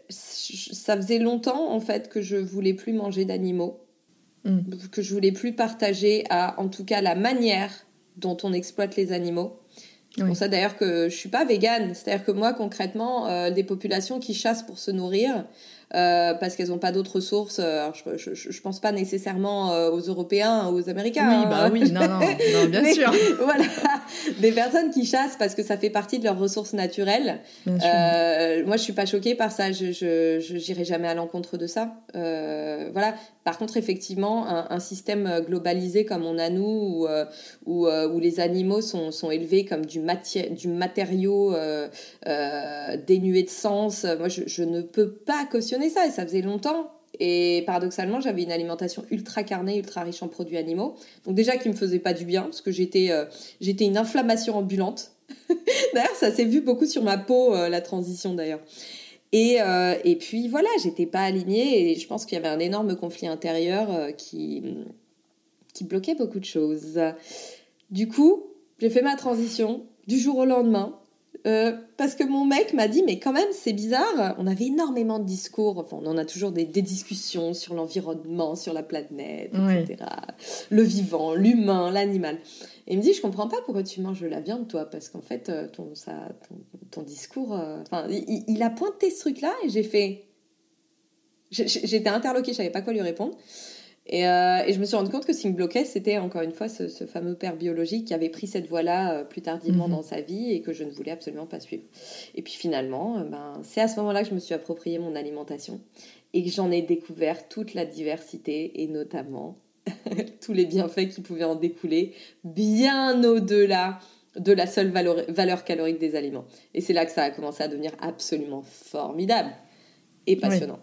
ça faisait longtemps en fait que je voulais plus manger d'animaux, mm. que je voulais plus partager à, en tout cas, la manière dont on exploite les animaux. C'est pour ça d'ailleurs que je suis pas végane. C'est-à-dire que moi, concrètement, des populations qui chassent pour se nourrir, euh, parce qu'elles n'ont pas d'autres sources. Euh, alors, je, je, je, pense pas nécessairement euh, aux Européens, aux Américains. Oui, bah hein. oui, non, non, non bien sûr. voilà, des personnes qui chassent parce que ça fait partie de leurs ressources naturelles. Euh, moi, je suis pas choquée par ça. Je, je, j'irai jamais à l'encontre de ça. Euh, voilà. Par contre, effectivement, un, un, système globalisé comme on a nous, où, où, où les animaux sont, sont élevés comme du, matière, du matériau dénué de sens, moi, je, je ne peux pas cautionner ça et ça faisait longtemps. Et paradoxalement, j'avais une alimentation ultra carnée, ultra riche en produits animaux. Donc déjà qui me faisait pas du bien parce que j'étais euh, j'étais une inflammation ambulante. d'ailleurs, ça s'est vu beaucoup sur ma peau euh, la transition d'ailleurs. Et, euh, et puis voilà, j'étais pas alignée et je pense qu'il y avait un énorme conflit intérieur qui qui bloquait beaucoup de choses. Du coup, j'ai fait ma transition du jour au lendemain. Euh, parce que mon mec m'a dit, mais quand même, c'est bizarre. On avait énormément de discours. Enfin, on en a toujours des, discussions sur l'environnement, sur la planète, etc. Le vivant, l'humain, l'animal. Et il me dit, je comprends pas pourquoi tu manges de la viande, toi, parce qu'en fait, euh, ton, ça, ton, discours. Euh, il, il, a pointé ce truc-là et j'ai fait. J'étais interloquée, je savais pas quoi lui répondre. Euh, et, je me suis rendu compte que ce qui me bloquait, c'était encore une fois ce, fameux père biologique qui avait pris cette voie-là euh, plus tardivement mhm. dans sa vie et que je ne voulais absolument pas suivre. Et puis finalement, euh, ben, c'est à ce moment-là que je me suis approprié mon alimentation et que j'en ai découvert toute la diversité et notamment tous les bienfaits qui pouvaient en découler, bien au-delà de la seule valeur, valeur, calorique des aliments. Et c'est là que ça a commencé à devenir absolument formidable et passionnant.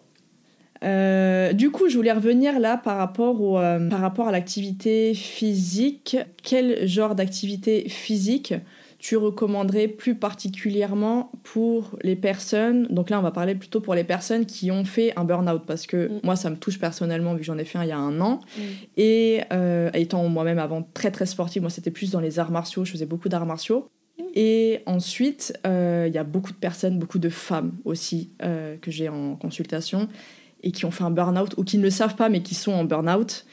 Euh, du coup, je voulais revenir là par rapport, au, euh, par rapport à l'activité physique. Quel genre d'activité physique tu recommanderais plus particulièrement pour les personnes? Donc là, on va parler plutôt pour les personnes qui ont fait un burn-out parce que mm. moi, ça me touche personnellement vu que j'en ai fait un il y a un an. Mm. Et euh, étant moi-même avant très très sportive, moi c'était plus dans les arts martiaux, je faisais beaucoup d'arts martiaux. Et ensuite, il y a beaucoup de personnes, beaucoup de femmes aussi que j'ai en consultation et qui ont fait un burn-out ou qui ne le savent pas mais qui sont en burn-out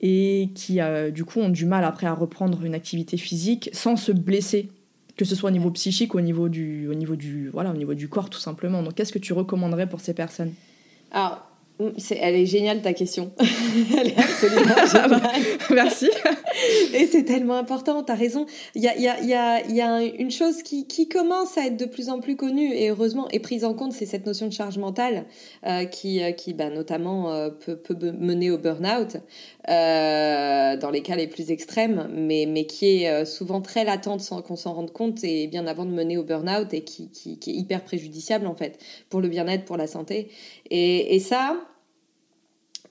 et qui euh, du coup ont du mal après à reprendre une activité physique sans se blesser que ce soit au niveau psychique ou au niveau du au niveau du voilà au niveau du corps tout simplement. Donc qu'est-ce que tu recommanderais pour ces personnes? Elle est géniale ta question. elle est absolument géniale. Merci. Et c'est tellement important, tu as raison. Il y a, y, a, y, a, y a, une chose qui, qui, commence à être de plus en plus connue et heureusement est prise en compte, c'est cette notion de charge mentale euh, qui, euh, qui bah, notamment euh, peut, peut, mener au burn-out euh, dans les cas les plus extrêmes, mais, mais qui est souvent très latente sans qu'on s'en rende compte et bien avant de mener au burn-out et qui, qui, qui, est hyper préjudiciable en fait pour le bien-être, pour la santé. Et, et ça,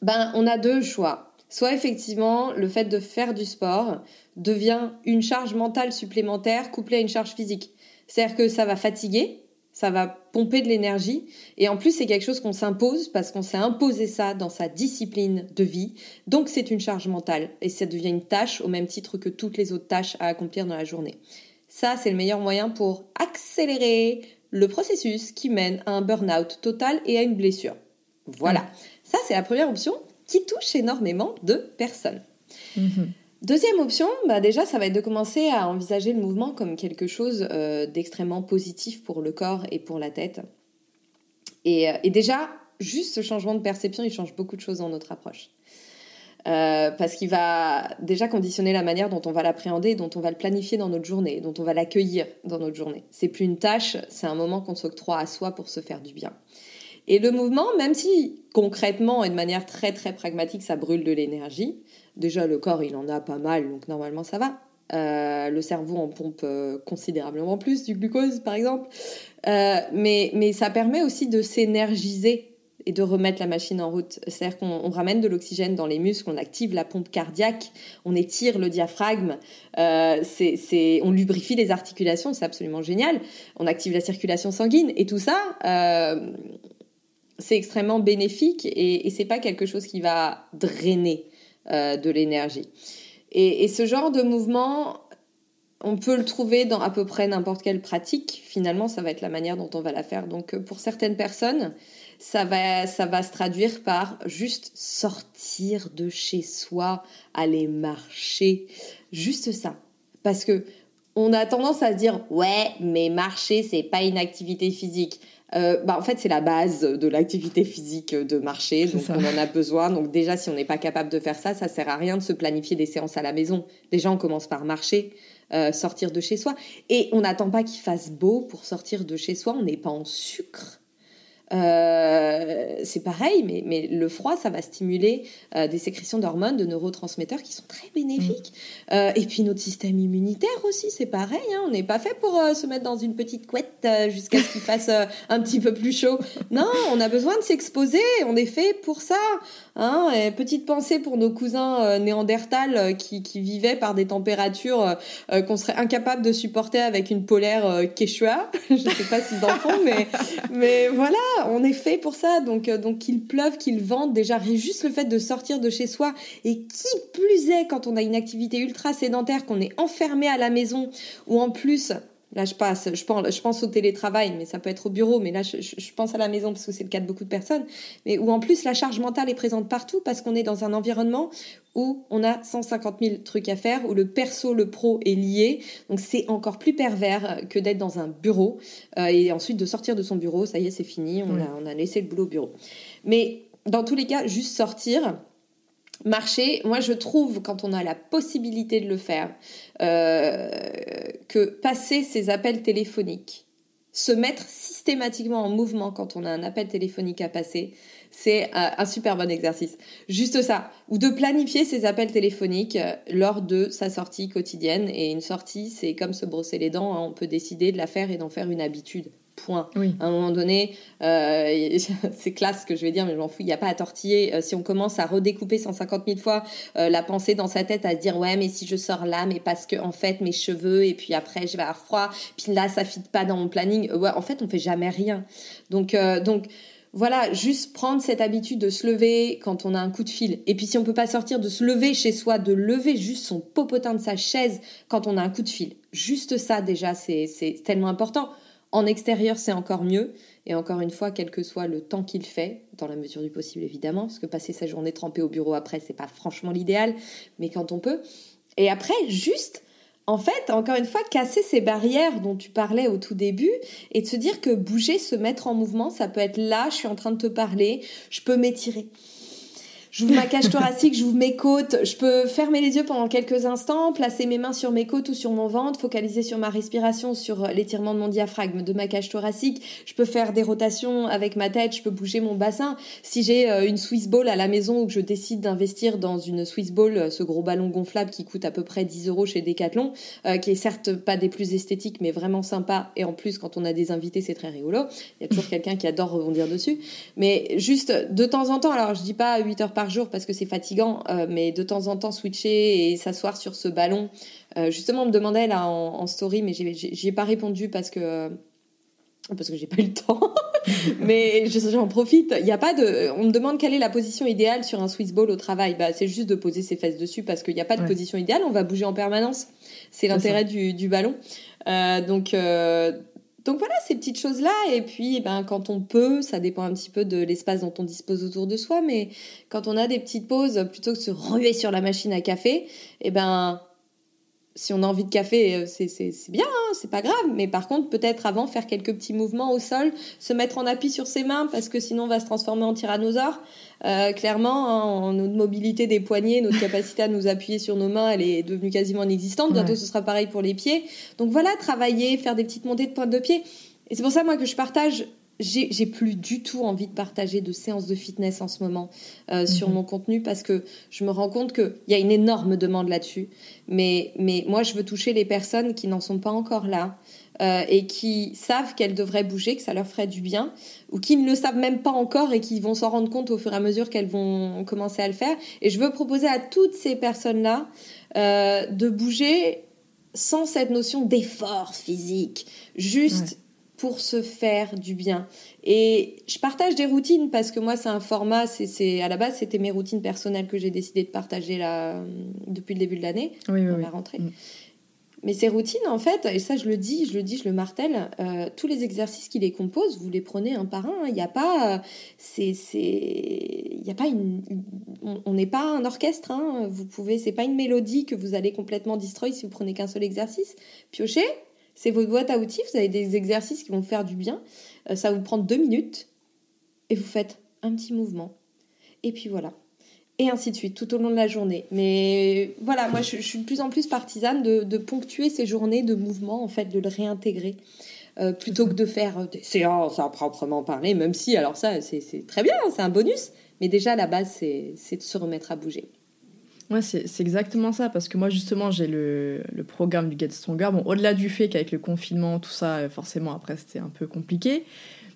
ben, on a deux choix. Soit effectivement, le fait de faire du sport devient une charge mentale supplémentaire couplée à une charge physique. C'est-à-dire que ça va fatiguer, ça va pomper de l'énergie, et en plus c'est quelque chose qu'on s'impose parce qu'on s'est imposé ça dans sa discipline de vie. Donc c'est une charge mentale, et ça devient une tâche au même titre que toutes les autres tâches à accomplir dans la journée. Ça, c'est le meilleur moyen pour accélérer le processus qui mène à un burn-out total et à une blessure. Voilà. Ça, c'est la première option qui touche énormément de personnes. Mhm. Deuxième option, bah déjà, ça va être de commencer à envisager le mouvement comme quelque chose euh, d'extrêmement positif pour le corps et pour la tête. Et, euh, et, déjà, juste ce changement de perception, il change beaucoup de choses dans notre approche. Euh, parce qu'il va déjà conditionner la manière dont on va l'appréhender, dont on va le planifier dans notre journée, dont on va l'accueillir dans notre journée. C'est plus une tâche, c'est un moment qu'on s'octroie à soi pour se faire du bien. Et le mouvement, même si concrètement et de manière très très pragmatique, ça brûle de l'énergie, déjà le corps il en a pas mal, donc normalement ça va. Euh, le cerveau en pompe euh, considérablement plus du glucose par exemple, mais, mais ça permet aussi de s'énergiser et de remettre la machine en route. C'est-à-dire qu'on ramène de l'oxygène dans les muscles, on active la pompe cardiaque, on étire le diaphragme, euh, c'est, on lubrifie les articulations, c'est absolument génial. On active la circulation sanguine et tout ça, euh, c'est extrêmement bénéfique et, et c'est pas quelque chose qui va drainer euh, de l'énergie. Et, et ce genre de mouvement, on peut le trouver dans à peu près n'importe quelle pratique. Finalement, ça va être la manière dont on va la faire. Donc, pour certaines personnes, ça va, ça va se traduire par juste sortir de chez soi, aller marcher, juste ça. Parce que on a tendance à se dire ouais, mais marcher c'est pas une activité physique. Euh, bah en fait, c'est la base de l'activité physique de marcher, donc on en a besoin. Donc déjà, si on n'est pas capable de faire ça, ça sert à rien de se planifier des séances à la maison. Déjà, on commence par marcher, euh, sortir de chez soi, et on n'attend pas qu'il fasse beau pour sortir de chez soi. On n'est pas en sucre. Euh, c'est pareil, mais, mais le froid, ça va stimuler euh, des sécrétions d'hormones, de neurotransmetteurs qui sont très bénéfiques. Mm. Euh, et puis notre système immunitaire aussi, c'est pareil. Hein, on n'est pas fait pour se mettre dans une petite couette jusqu'à ce qu'il fasse un petit peu plus chaud. Non, on a besoin de s'exposer. On est fait pour ça. Hein, et petite pensée pour nos cousins néandertals qui, qui, vivaient par des températures qu'on serait incapable de supporter avec une polaire quechua. Je ne sais pas s'ils en font, mais, mais voilà on est fait pour ça. Donc, euh, donc qu'il pleuve, qu'il vente, déjà juste le fait de sortir de chez soi et qui plus est quand on a une activité ultra sédentaire, qu'on est enfermé à la maison ou en plus Là, je passe, je pense, je pense au télétravail, mais ça peut être au bureau, mais là, je, pense à la maison parce que c'est le cas de beaucoup de personnes. Mais où en plus, la charge mentale est présente partout parce qu'on est dans un environnement où on a 150 000 trucs à faire, où le perso, le pro est lié. Donc, c'est encore plus pervers que d'être dans un bureau euh, et ensuite de sortir de son bureau. Ça y est, c'est fini. On, a, on a laissé le boulot au bureau. Mais dans tous les cas, juste sortir, marcher, moi je trouve quand on a la possibilité de le faire, euh, que passer ces appels téléphoniques, se mettre systématiquement en mouvement quand on a un appel téléphonique à passer, c'est euh, un super bon exercice. Juste ça. Ou de planifier ses appels téléphoniques euh, lors de sa sortie quotidienne. Et une sortie, c'est comme se brosser les dents. Hein. On peut décider de la faire et d'en faire une habitude. Point. À un moment donné, euh, c'est classe ce que je vais dire, mais je m'en fous. Il n'y a pas à tortiller. Euh, si on commence à redécouper 150 000 fois euh, la pensée dans sa tête, à se dire ouais, mais si je sors là, mais parce que en fait mes cheveux et puis après je vais avoir froid, puis là ça fit pas dans mon planning. Ouais, en fait on fait jamais rien. Donc donc voilà, juste prendre cette habitude de se lever quand on a un coup de fil. Et puis si on peut pas sortir, de se lever chez soi, de lever juste son popotin de sa chaise quand on a un coup de fil. Juste ça déjà, c'est tellement important. En extérieur, c'est encore mieux. Et encore une fois, quel que soit le temps qu'il fait, dans la mesure du possible évidemment, parce que passer sa journée trempée au bureau après, c'est pas franchement l'idéal, mais quand on peut. Et après, juste, en fait, encore une fois, casser ces barrières dont tu parlais au tout début et de se dire que bouger, se mettre en mouvement, ça peut être là, je suis en train de te parler, je peux m'étirer J'ouvre ma cage thoracique, j'ouvre mes côtes. Je peux fermer les yeux pendant quelques instants, placer mes mains sur mes côtes ou sur mon ventre, focaliser sur ma respiration, sur l'étirement de mon diaphragme, de ma cage thoracique. Je peux faire des rotations avec ma tête, je peux bouger mon bassin. Si j'ai euh, une Swiss Ball à la maison ou que je décide d'investir dans une Swiss Ball, euh, ce gros ballon gonflable qui coûte à peu près 10 euros chez Decathlon, euh, qui est certes pas des plus esthétiques mais vraiment sympa. Et en plus, quand on a des invités, c'est très rigolo. Il y a toujours quelqu'un qui adore rebondir dessus. Mais juste de temps en temps, alors je dis pas 8 heures par par jour parce que c'est fatigant, euh, mais de temps en temps switcher et s'asseoir sur ce ballon. Euh, justement, on me demandait là en, story, mais j'y ai pas répondu parce que parce que j'ai pas eu le temps. mais j'en profite. Il y a pas de. On me demande quelle est la position idéale sur un Swiss ball au travail. Bah, c'est juste de poser ses fesses dessus parce qu'il n'y a pas de position idéale. On va bouger en permanence. C'est l'intérêt du, du, ballon. Euh, donc, donc voilà, ces petites choses-là. Et puis, eh ben, quand on peut, ça dépend un petit peu de l'espace dont on dispose autour de soi, mais quand on a des petites pauses, plutôt que de se ruer sur la machine à café, eh ben, si on a envie de café, euh, c'est bien, hein, c'est pas grave. Mais par contre, peut-être avant, faire quelques petits mouvements au sol, se mettre en appui sur ses mains, parce que sinon on va se transformer en tyrannosaure. Euh, clairement, hein, notre mobilité des poignets, notre capacité à nous appuyer sur nos mains, elle est devenue quasiment inexistante. Bientôt, ce sera pareil pour les pieds. Donc voilà, travailler, faire des petites montées de pointe de pied. Et c'est pour ça, moi, que je partage j'ai plus du tout envie de partager de séances de fitness en ce moment euh, sur mhm. mon contenu parce que je me rends compte qu'il y a une énorme demande là-dessus. Mais, mais moi, je veux toucher les personnes qui n'en sont pas encore là euh, et qui savent qu'elles devraient bouger, que ça leur ferait du bien, ou qui ne le savent même pas encore et qui vont s'en rendre compte au fur et à mesure qu'elles vont commencer à le faire. Et je veux proposer à toutes ces personnes-là euh, de bouger sans cette notion d'effort physique, juste pour se faire du bien. Et je partage des routines parce que moi, c'est un format, c'est à la base, c'était mes routines personnelles que j'ai décidé de partager là, euh, depuis le début de l'année, oui, oui, la rentrée. Mm. Mais ces routines, en fait, et ça je le dis, je le dis, je le martèle, euh, tous les exercices qui les composent, vous les prenez un par un. Il n'y a pas, c'est, c'est, il y a pas une, on n'est pas un orchestre. Hein. Vous pouvez, c'est pas une mélodie que vous allez complètement destroy si vous prenez qu'un seul exercice. Piochez, c'est votre boîte à outils, vous avez des exercices qui vont faire du bien. Euh, ça vous prend deux minutes et vous faites un petit mouvement. Et puis voilà. Et ainsi de suite, tout au long de la journée. Mais voilà, moi je, suis de plus en plus partisane de, ponctuer ces journées de mouvement, en fait, de le réintégrer. Euh, plutôt que de faire des séances à proprement parler, même si, alors ça, c'est très bien, c'est un bonus, mais déjà, la base, c'est de se remettre à bouger. Ouais, c'est exactement ça, parce que moi, justement, j'ai le, programme du Get Stronger. Bon, au-delà du fait qu'avec le confinement, tout ça, euh, forcément, après, c'était un peu compliqué.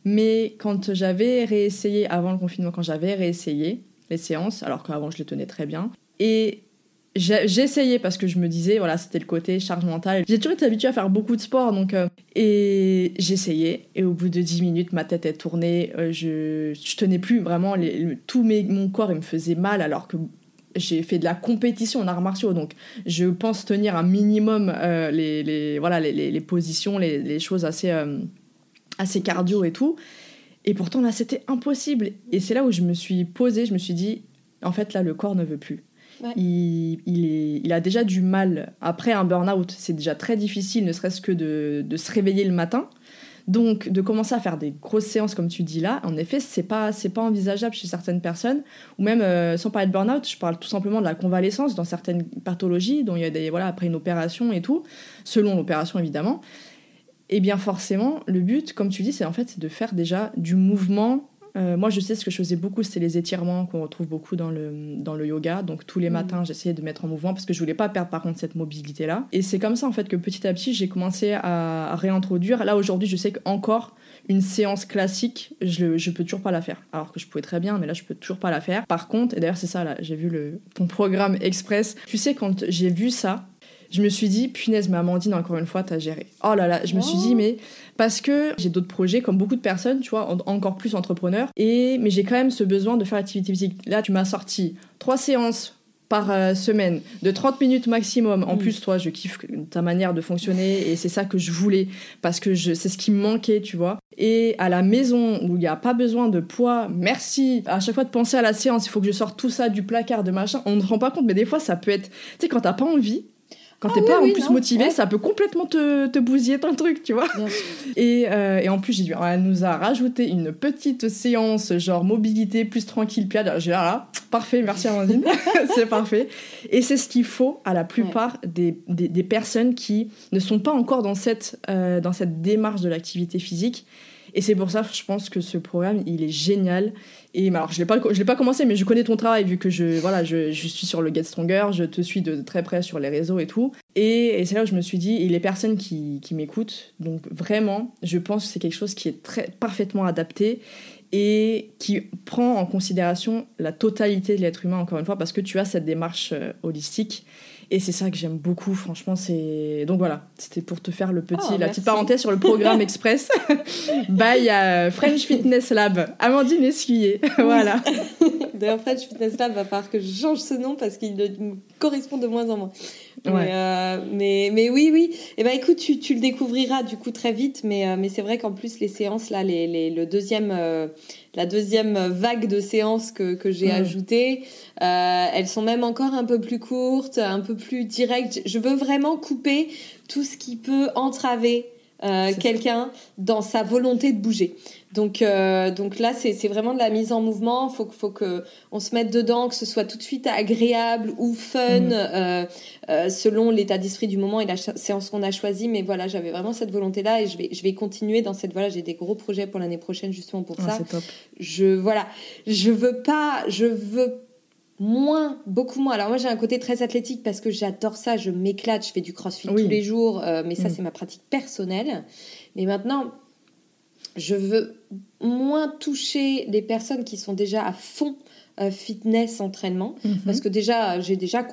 Mais quand j'avais réessayé, avant le confinement, quand j'avais réessayé les séances, alors qu'avant, je les tenais très bien, et j'essayais parce que je me disais, voilà, c'était le côté charge mentale. J'ai toujours été habituée à faire beaucoup de sport, donc. Euh, et j'essayais, et au bout de 10 minutes, ma tête est tournée, euh, je, je tenais plus vraiment, tout mes, mon corps, il me faisait mal, alors que j'ai fait de la compétition en arts martiaux, donc je pense tenir un minimum euh, les, les, voilà, les, les, positions, les, choses assez, euh, assez cardio et tout. Et pourtant, là, c'était impossible. Et c'est là où je me suis posée, je me suis dit, en fait, là, le corps ne veut plus. Il, il, est, il, a déjà du mal. Après un burn-out, c'est déjà très difficile, ne serait-ce que de, de, se réveiller le matin. Donc, de commencer à faire des grosses séances, comme tu dis là, en effet, c'est pas, c'est pas envisageable chez certaines personnes. Ou même, euh, sans parler de burn-out, je parle tout simplement de la convalescence dans certaines pathologies, dont il y a des, voilà, après une opération et tout, selon l'opération évidemment. Et bien forcément, le but, comme tu dis, c'est en fait de faire déjà du mouvement euh, moi, je sais ce que je faisais beaucoup, c'était les étirements qu'on retrouve beaucoup dans le, dans le yoga. Donc, tous les mm. matins, j'essayais de mettre en mouvement parce que je voulais pas perdre, par contre, cette mobilité-là. Et c'est comme ça, en fait, que petit à petit, j'ai commencé à, réintroduire. Là, aujourd'hui, je sais qu'encore, une séance classique, je, je peux toujours pas la faire. Alors que je pouvais très bien, mais là, je peux toujours pas la faire. Par contre, et d'ailleurs, c'est ça, là, j'ai vu le, ton programme express. Tu sais, quand j'ai vu ça, je me suis dit, punaise, mais Amandine, encore une fois, t'as géré. Oh là là, je me suis dit, oh. mais parce que j'ai d'autres projets, comme beaucoup de personnes, tu vois, encore plus entrepreneurs, et mais j'ai quand même ce besoin de faire l'activité physique. Là, tu m'as sorti trois séances par euh, semaine de 30 minutes maximum. En mm. plus, toi, je kiffe ta manière de fonctionner et c'est ça que je voulais parce que c'est ce qui me manquait, tu vois. Et à la maison où il n'y a pas besoin de poids, merci. À chaque fois de penser à la séance, il faut que je sorte tout ça du placard, de machin. On ne se rend pas compte, mais des fois, ça peut être. Tu sais, quand t'as pas envie, quand ah t'es pas en plus motivé, ça peut complètement te, te, bousiller ton truc, tu vois. Et, euh, et, en plus, j'ai dit, elle nous a rajouté une petite séance, genre mobilité plus tranquille, puis j'ai là, là, parfait, merci Amandine, c'est parfait. Et c'est ce qu'il faut à la plupart des, des, des, personnes qui ne sont pas encore dans cette, euh, dans cette démarche de l'activité physique. Et c'est pour ça, je pense que ce programme, il est génial. Et alors, je je l'ai pas commencé, mais je connais ton travail vu que je, voilà, je, suis sur le Get Stronger, je te suis de très près sur les réseaux et tout. Et, c'est là où je me suis dit, et les personnes qui, m'écoutent, donc vraiment, je pense que c'est quelque chose qui est parfaitement adapté et qui prend en considération la totalité de l'être humain, encore une fois, parce que tu as cette démarche euh, holistique. Et c'est ça que j'aime beaucoup, franchement. c'est Donc voilà, c'était pour te faire le petit, oh, la petite parenthèse sur le programme express by French Fitness Lab. Amandine Escuyer, voilà. D'ailleurs, French Fitness Lab va falloir que je change ce nom parce qu'il me correspond de moins en moins. Euh, mais, mais, oui, oui. Et eh ben écoute, tu, tu, le découvriras du coup très vite. Mais, euh, mais c'est vrai qu'en plus, les séances, là, les, les, le deuxième, euh, la deuxième vague de séances que, que j'ai mm. ajoutées, elles sont même encore un peu plus courtes, un peu plus directes. Je veux vraiment couper tout ce qui peut entraver quelqu'un dans sa volonté de bouger. Donc, euh, donc là, c'est vraiment de la mise en mouvement. Faut, faut que on se mette dedans, que ce soit tout de suite agréable ou fun, mm. euh, euh, selon l'état d'esprit du moment et la séance qu'on a choisie. Mais voilà, j'avais vraiment cette volonté-là et je vais, je vais continuer dans cette voie. J'ai des gros projets pour l'année prochaine justement pour ça. Top. Je voilà, je veux pas, je veux moins, beaucoup moins. Alors moi j'ai un côté très athlétique parce que j'adore ça, je m'éclate, je fais du crossfit tous les jours, mais ça mm. c'est ma pratique personnelle. Mais maintenant, je veux moins toucher les personnes qui sont déjà à fond euh, fitness, entraînement, mhm. parce que déjà, j'ai déjà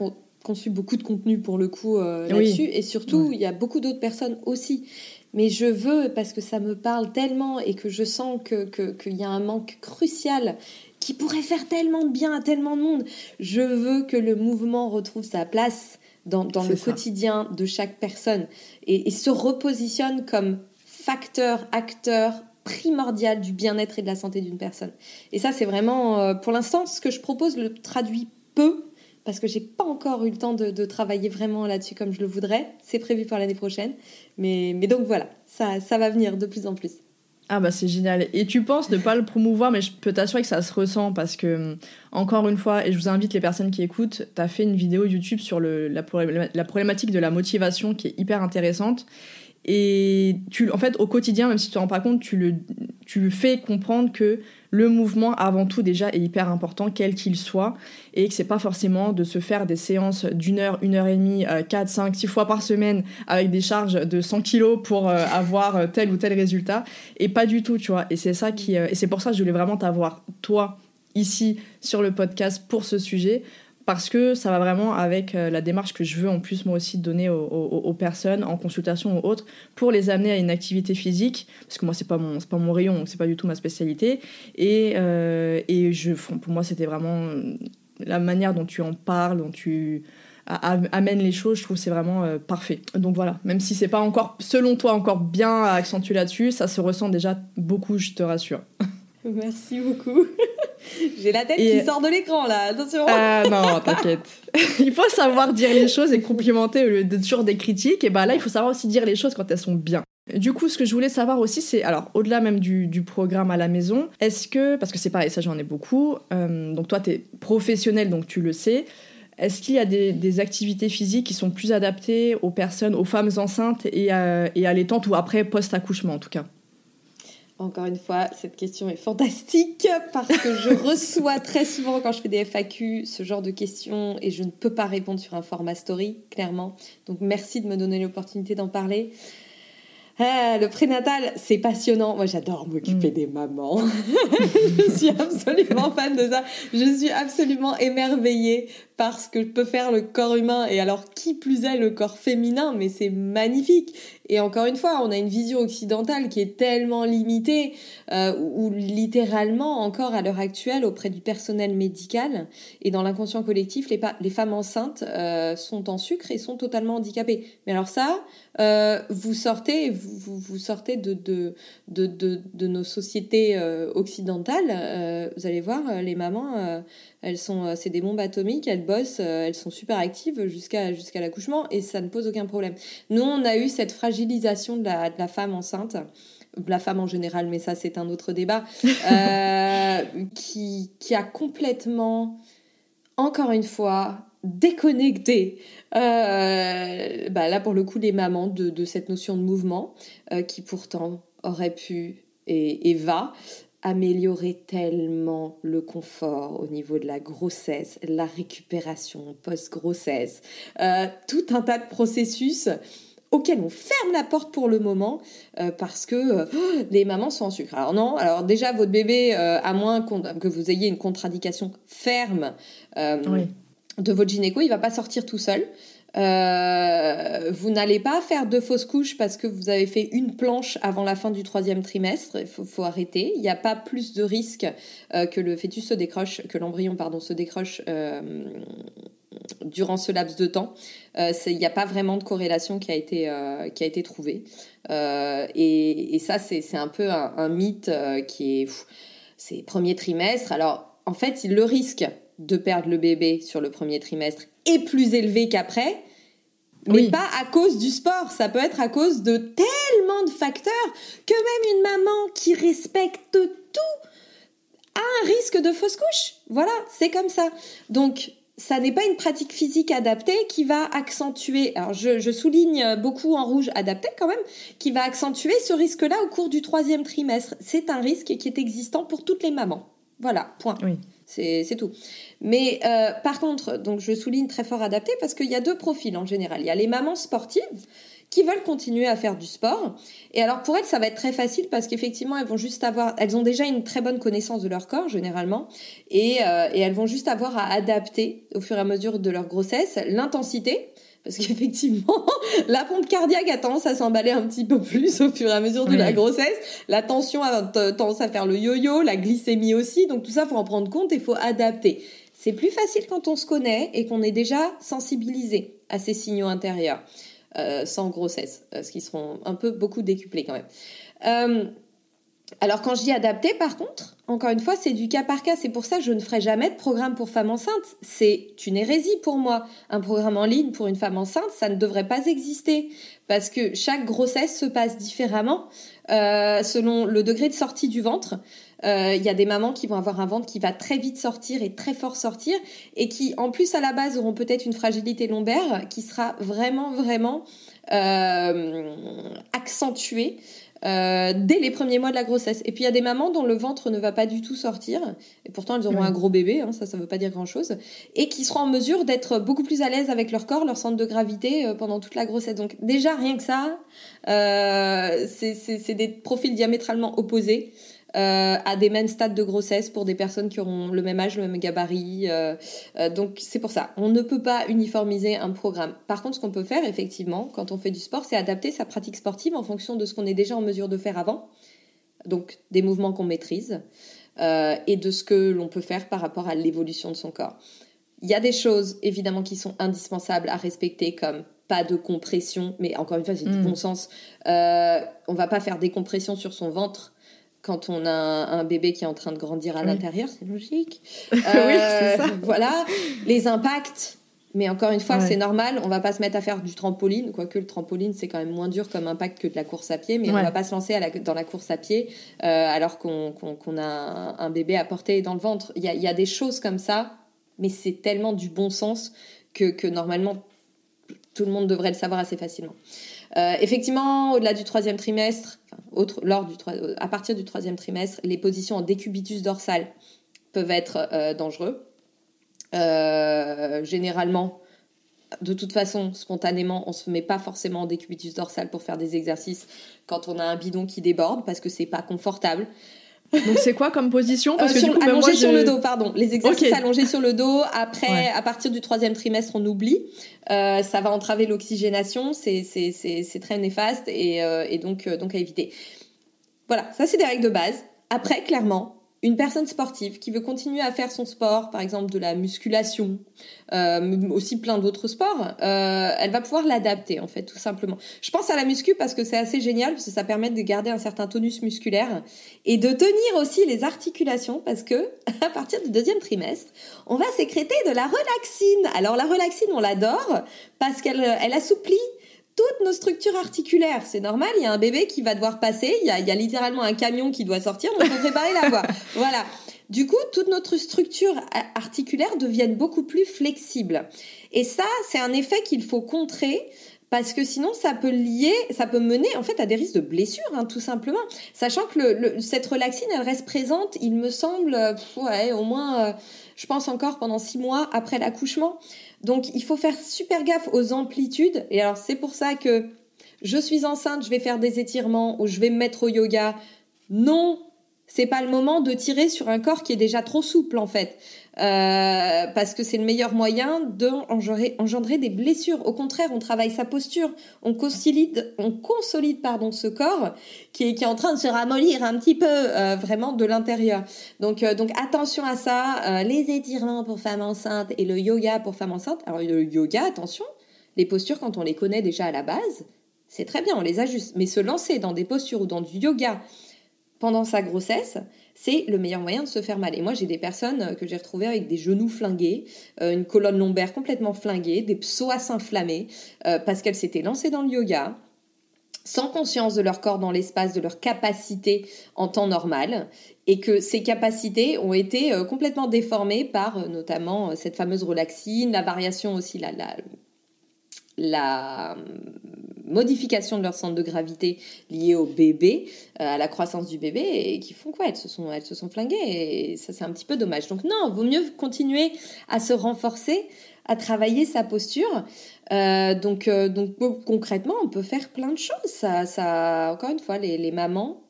conçu beaucoup de contenu pour le coup euh, là-dessus, et surtout, il y a beaucoup d'autres personnes aussi. Mais je veux, parce que ça me parle tellement et que je sens qu'il que, qu'il y a un manque crucial qui pourrait faire tellement de bien à tellement de monde, je veux que le mouvement retrouve sa place dans, dans le quotidien de chaque personne. Et, et se repositionne comme facteur, acteur, primordial du bien-être et de la santé d'une personne. Et ça, c'est vraiment, euh, pour l'instant, ce que je propose le traduit peu, parce que j'ai pas encore eu le temps de, travailler vraiment là-dessus comme je le voudrais. C'est prévu pour l'année prochaine. Mais, mais donc voilà, ça, ça va venir de plus en plus. Ah bah c'est génial. Et tu penses ne pas le promouvoir, mais je peux t'assurer que ça se ressent parce que, encore une fois, et je vous invite les personnes qui écoutent, tu as fait une vidéo YouTube sur la problématique de la motivation qui est hyper intéressante. Et tu, en fait, au quotidien, même si tu te rends pas compte, tu le, tu fais comprendre que le mouvement, avant tout, déjà, est hyper important, quel qu'il soit, et que c'est pas forcément de se faire des séances d'une heure, une heure et demie, euh, quatre, cinq, six fois par semaine, avec des charges de 100 kilos pour euh, avoir euh, tel ou tel résultat, et pas du tout, tu vois. Et c'est ça qui, et c'est pour ça que je voulais vraiment t'avoir, toi, ici, sur le podcast pour ce sujet, parce que ça va vraiment avec euh, la démarche que je veux en plus moi aussi donner aux, personnes en consultation ou autres pour les amener à une activité physique parce que moi c'est pas mon pas mon rayon c'est pas du tout ma spécialité. Et euh, et je pour moi c'était vraiment euh, la manière dont tu en parles dont tu amènes les choses je trouve c'est vraiment parfait. Donc voilà même si c'est pas encore selon toi encore bien accentué là-dessus ça se ressent déjà beaucoup je te rassure merci beaucoup J'ai la tête qui sort de l'écran là, attention. Ah non, t'inquiète. il faut savoir dire les choses et complimenter au lieu de toujours des critiques. Et bah là, il faut savoir aussi dire les choses quand elles sont bien. Du coup, ce que je voulais savoir aussi, c'est, alors, au-delà même du, du, programme à la maison, est-ce que, parce que c'est pareil, ça j'en ai beaucoup, euh, donc toi, t'es professionnel, donc tu le sais, est-ce qu'il y a des, des, activités physiques qui sont plus adaptées aux personnes, aux femmes enceintes et à, et à l'étente ou après post-accouchement en tout cas? Encore une fois, cette question est fantastique parce que je reçois très souvent quand je fais des FAQ ce genre de questions et je ne peux pas répondre sur un format story, clairement. Donc merci de me donner l'opportunité d'en parler. Ah, le prénatal, c'est passionnant. Moi, j'adore m'occuper mm. des mamans. je suis absolument fan de ça. Je suis absolument émerveillée parce que je peux faire le corps humain et alors qui plus est le corps féminin, mais c'est magnifique. Et encore une fois, on a une vision occidentale qui est tellement limitée, euh, ou littéralement encore à l'heure actuelle auprès du personnel médical et dans l'inconscient collectif, les, femmes enceintes euh, sont en sucre et sont totalement handicapées. Mais alors ça, euh, vous sortez, vous, sortez de, de, nos sociétés euh, occidentales, vous allez voir, les mamans elles sont, euh, c'est des bombes atomiques, elles bossent, euh, elles sont super actives jusqu'à jusqu'à l'accouchement et ça ne pose aucun problème. Nous, on a eu cette fragilisation de la, de la femme enceinte la femme en général, mais ça c'est un autre débat, euh, qui, qui a complètement, encore une fois, déconnecté, euh, bah là pour le coup les mamans de, de cette notion de mouvement, euh, qui pourtant aurait pu et, et va améliorer tellement le confort au niveau de la grossesse, la récupération post-grossesse, euh, tout un tas de processus auxquels on ferme la porte pour le moment euh, parce que euh, les mamans sont en sucre. Alors non, alors déjà votre bébé, à moins que vous ayez une contre-indication ferme de votre gynéco, il va pas sortir tout seul. Euh, vous n'allez pas faire deux fausses couches parce que vous avez fait une planche avant la fin du troisième trimestre. Il faut, arrêter. Il n'y a pas plus de risque euh, que le fœtus se décroche, que l'embryon pardon se décroche euh, durant ce laps de temps. Il n'y a pas vraiment de corrélation qui a été qui a été trouvée. Et, et, ça c'est un peu un, un mythe qui est c'est premier trimestre. Alors en fait le risque de perdre le bébé sur le premier trimestre est plus élevé qu'après, mais pas à cause du sport. Ça peut être à cause de tellement de facteurs que même une maman qui respecte tout a un risque de fausse couche. Voilà, c'est comme ça. Donc, ça n'est pas une pratique physique adaptée qui va accentuer, alors je, je, souligne beaucoup en rouge adapté quand même, qui va accentuer ce risque-là au cours du troisième trimestre. C'est un risque qui est existant pour toutes les mamans. Voilà, point. Oui. C'est tout. Mais euh, par contre, donc je souligne très fort adapté parce qu'il y a deux profils en général. Il y a les mamans sportives qui veulent continuer à faire du sport. Et alors pour elles, ça va être très facile parce qu'effectivement, elles vont juste avoir, elles ont déjà une très bonne connaissance de leur corps généralement, et, euh, et elles vont juste avoir à adapter au fur et à mesure de leur grossesse l'intensité parce qu'effectivement, la pompe cardiaque a tendance à s'emballer un petit peu plus au fur et à mesure de la grossesse. La tension a tendance à faire le yo-yo, la glycémie aussi. Donc tout ça, faut en prendre compte et faut adapter. C'est plus facile quand on se connaît et qu'on est déjà sensibilisé à ces signaux intérieurs euh, sans grossesse, ce qui seront un peu beaucoup décuplés quand même. Euh, alors quand je dis adapté, par contre, encore une fois, c'est du cas par cas. C'est pour ça que je ne ferai jamais de programme pour femmes enceintes. C'est une hérésie pour moi. Un programme en ligne pour une femme enceinte, ça ne devrait pas exister parce que chaque grossesse se passe différemment euh, selon le degré de sortie du ventre. Euh, il y a des mamans qui vont avoir un ventre qui va très vite sortir et très fort sortir et qui, en plus, à la base, auront peut-être une fragilité lombaire qui sera vraiment, vraiment euh, accentuée euh, dès les premiers mois de la grossesse. Et puis il y a des mamans dont le ventre ne va pas du tout sortir, et pourtant elles auront un gros bébé, hein, ça ça veut pas dire grand-chose, et qui seront en mesure d'être beaucoup plus à l'aise avec leur corps, leur centre de gravité euh, pendant toute la grossesse. Donc déjà rien que ça, euh, c'est des profils diamétralement opposés. Euh, à des mêmes stades de grossesse pour des personnes qui auront le même âge, le même gabarit. Euh, euh, donc c'est pour ça, on ne peut pas uniformiser un programme. Par contre, ce qu'on peut faire effectivement quand on fait du sport, c'est adapter sa pratique sportive en fonction de ce qu'on est déjà en mesure de faire avant, donc des mouvements qu'on maîtrise et de ce que l'on peut faire par rapport à l'évolution de son corps. Il y a des choses évidemment qui sont indispensables à respecter comme pas de compression, mais encore une fois c'est du hmm. bon sens. On va pas faire des compressions sur son ventre quand on a un, bébé qui est en train de grandir à l'intérieur, c'est logique. oui, c'est ça. Euh, voilà, les impacts. Mais encore une fois, c'est normal. On va pas se mettre à faire du trampoline, quoique le trampoline c'est quand même moins dur comme impact que de la course à pied. Mais on va pas se lancer dans la course à pied euh, alors qu'on a un, bébé à porter dans le ventre. Il y a, des choses comme ça, mais c'est tellement du bon sens que, que normalement tout le monde devrait le savoir assez facilement. Euh, effectivement, au-delà du troisième trimestre, lors du, à partir du troisième trimestre, les positions en décubitus dorsal peuvent être euh, dangereux. Euh, généralement, de toute façon, spontanément, on se met pas forcément en décubitus dorsal pour faire des exercices quand on a un bidon qui déborde parce que c'est pas confortable. Donc c'est quoi comme position? Parce euh, que ben, allongé sur le dos, pardon. Les exercices allongés sur le dos. Après, à partir du troisième trimestre, on oublie. Euh, ça va entraver l'oxygénation. C'est c'est très néfaste et, euh, et donc donc à éviter. Voilà, ça c'est des règles de base. Après, clairement, une personne sportive qui veut continuer à faire son sport, par exemple de la musculation, euh, aussi plein d'autres sports, euh, elle va pouvoir l'adapter en fait tout simplement. Je pense à la muscu parce que c'est assez génial parce que ça permet de garder un certain tonus musculaire et de tenir aussi les articulations parce que à partir du deuxième trimestre, on va sécréter de la relaxine. Alors la relaxine, on l'adore parce qu'elle elle assouplit toutes nos structures articulaires. C'est normal, il y a un bébé qui va devoir passer, il y a, littéralement un camion qui doit sortir, donc faut préparer la voie. Voilà. Du coup, toute notre structure articulaire deviennent beaucoup plus flexible. Et ça, c'est un effet qu'il faut contrer parce que sinon ça peut lier, ça peut mener en fait à des risques de blessures, hein, tout simplement. Sachant que le, cette relaxine, elle reste présente, il me semble, ouais, au moins, euh, je pense encore pendant six mois après l'accouchement. Donc il faut faire super gaffe aux amplitudes. Et alors c'est pour ça que je suis enceinte, je vais faire des étirements ou je vais me mettre au yoga. Non, c'est pas le moment de tirer sur un corps qui est déjà trop souple en fait. Euh, parce que c'est le meilleur moyen d'engendrer engendrer des blessures. Au contraire, on travaille sa posture, on consolide, on consolide pardon ce corps qui est, qui est en train de se ramollir un petit peu euh, vraiment de l'intérieur. Donc euh, donc attention à ça. les étirements pour femmes enceintes et le yoga pour femmes enceintes. Alors le yoga, attention, les postures quand on les connaît déjà à la base, c'est très bien, on les ajuste. Mais se lancer dans des postures ou dans du yoga pendant sa grossesse, c'est le meilleur moyen de se faire mal. Et moi, j'ai des personnes euh, que j'ai retrouvées avec des genoux flingués, euh, une colonne lombaire complètement flinguée, des psoas inflammés, euh, parce qu'elles s'étaient lancées dans le yoga, sans conscience de leur corps dans l'espace, de leur capacité en temps normal, et que ces capacités ont été complètement déformées par notamment cette fameuse relaxine, la variation aussi, la, la, la modification de leur centre de gravité liée au bébé, euh, à la croissance du bébé, et qui font quoi? Elles se, sont, elles se sont flinguées, et ça c'est un petit peu dommage. Donc non, vaut mieux continuer à se renforcer, à travailler sa posture. Euh, donc, euh, donc concrètement, on peut faire plein de choses. Ça, ça, encore une fois, les, les mamans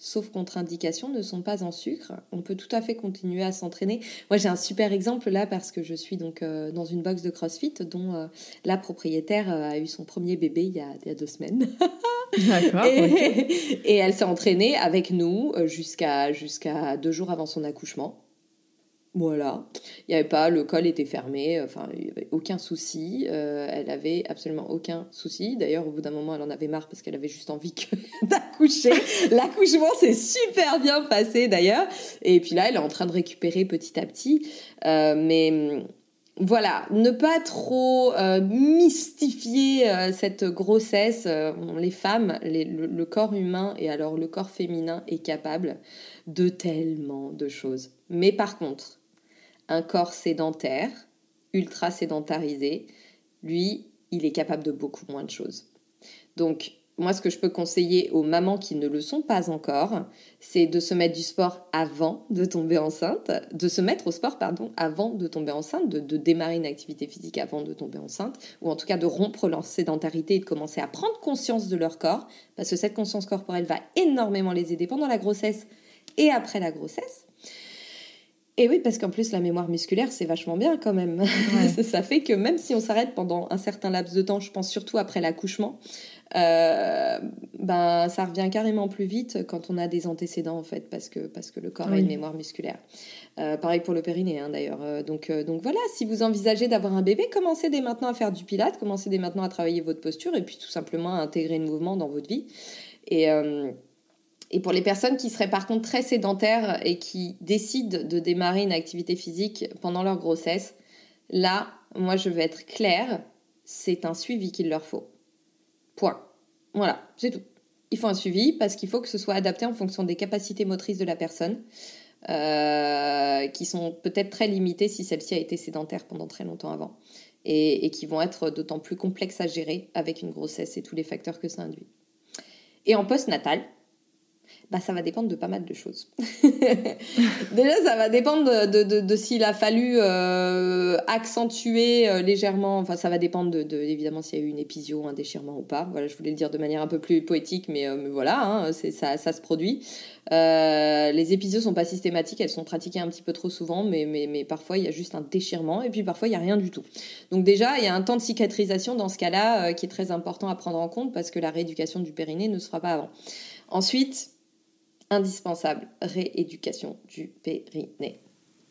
sauf contre-indication, ne sont pas en sucre. On peut tout à fait continuer à s'entraîner. Moi, j'ai un super exemple là parce que je suis donc euh, dans une box de CrossFit dont euh, la propriétaire euh, a eu son premier bébé il y a, deux semaines. D'accord. et, et, elle s'est entraînée avec nous jusqu'à jusqu'à deux jours avant son accouchement. Voilà, il n'y avait pas, le col était fermé, enfin, il n'y avait aucun souci, euh, elle avait absolument aucun souci. D'ailleurs, au bout d'un moment, elle en avait marre parce qu'elle avait juste envie d'accoucher. L'accouchement s'est super bien passé d'ailleurs. Et puis là, elle est en train de récupérer petit à petit. Euh, mais voilà, ne pas trop euh, mystifier cette grossesse. les femmes, le corps humain et alors le corps féminin est capable de tellement de choses. Mais par contre, un corps sédentaire, ultra sédentarisé, lui, il est capable de beaucoup moins de choses. Donc, moi, ce que je peux conseiller aux mamans qui ne le sont pas encore, c'est de se mettre du sport avant de tomber enceinte, de se mettre au sport, pardon, avant de tomber enceinte, de, de, démarrer une activité physique avant de tomber enceinte, ou en tout cas de rompre leur sédentarité et de commencer à prendre conscience de leur corps, parce que cette conscience corporelle va énormément les aider pendant la grossesse et après la grossesse. Et oui, parce qu'en plus, la mémoire musculaire, c'est vachement bien quand même. ça fait que même si on s'arrête pendant un certain laps de temps, je pense surtout après l'accouchement, euh, ben, ça revient carrément plus vite quand on a des antécédents, en fait, parce que, parce que le corps a une mémoire musculaire. Euh, pareil pour le périnée, hein, d'ailleurs. Euh, donc, donc voilà, si vous envisagez d'avoir un bébé, commencez dès maintenant à faire du pilate, commencez dès maintenant à travailler votre posture et puis tout simplement à intégrer le mouvement dans votre vie. Et et pour les personnes qui seraient par contre très sédentaires et qui décident de démarrer une activité physique pendant leur grossesse, là, moi je vais être claire, c'est un suivi qu'il leur faut. Point. Voilà, c'est tout. Il faut un suivi parce qu'il faut que ce soit adapté en fonction des capacités motrices de la personne, euh, qui sont peut-être très limitées si celle-ci a été sédentaire pendant très longtemps avant, et, et qui vont être d'autant plus complexes à gérer avec une grossesse et tous les facteurs que ça induit. Et en post-natal, bah, ça va dépendre de pas mal de choses. Déjà, ça va dépendre de, de, de, s'il a fallu euh, accentuer euh, légèrement, enfin ça va dépendre de, évidemment s'il y a eu une épisio, un déchirement ou pas. Voilà, je voulais le dire de manière un peu plus poétique, mais, euh, voilà, hein, c'est, ça, ça se produit. les épisios sont pas systématiques, elles sont pratiquées un petit peu trop souvent, mais, mais, mais parfois il y a juste un déchirement et puis parfois il y a rien du tout. Donc déjà, il y a un temps de cicatrisation dans ce cas-là qui est très important à prendre en compte parce que la rééducation du périnée ne se fera pas avant. Ensuite, indispensable, rééducation du périnée.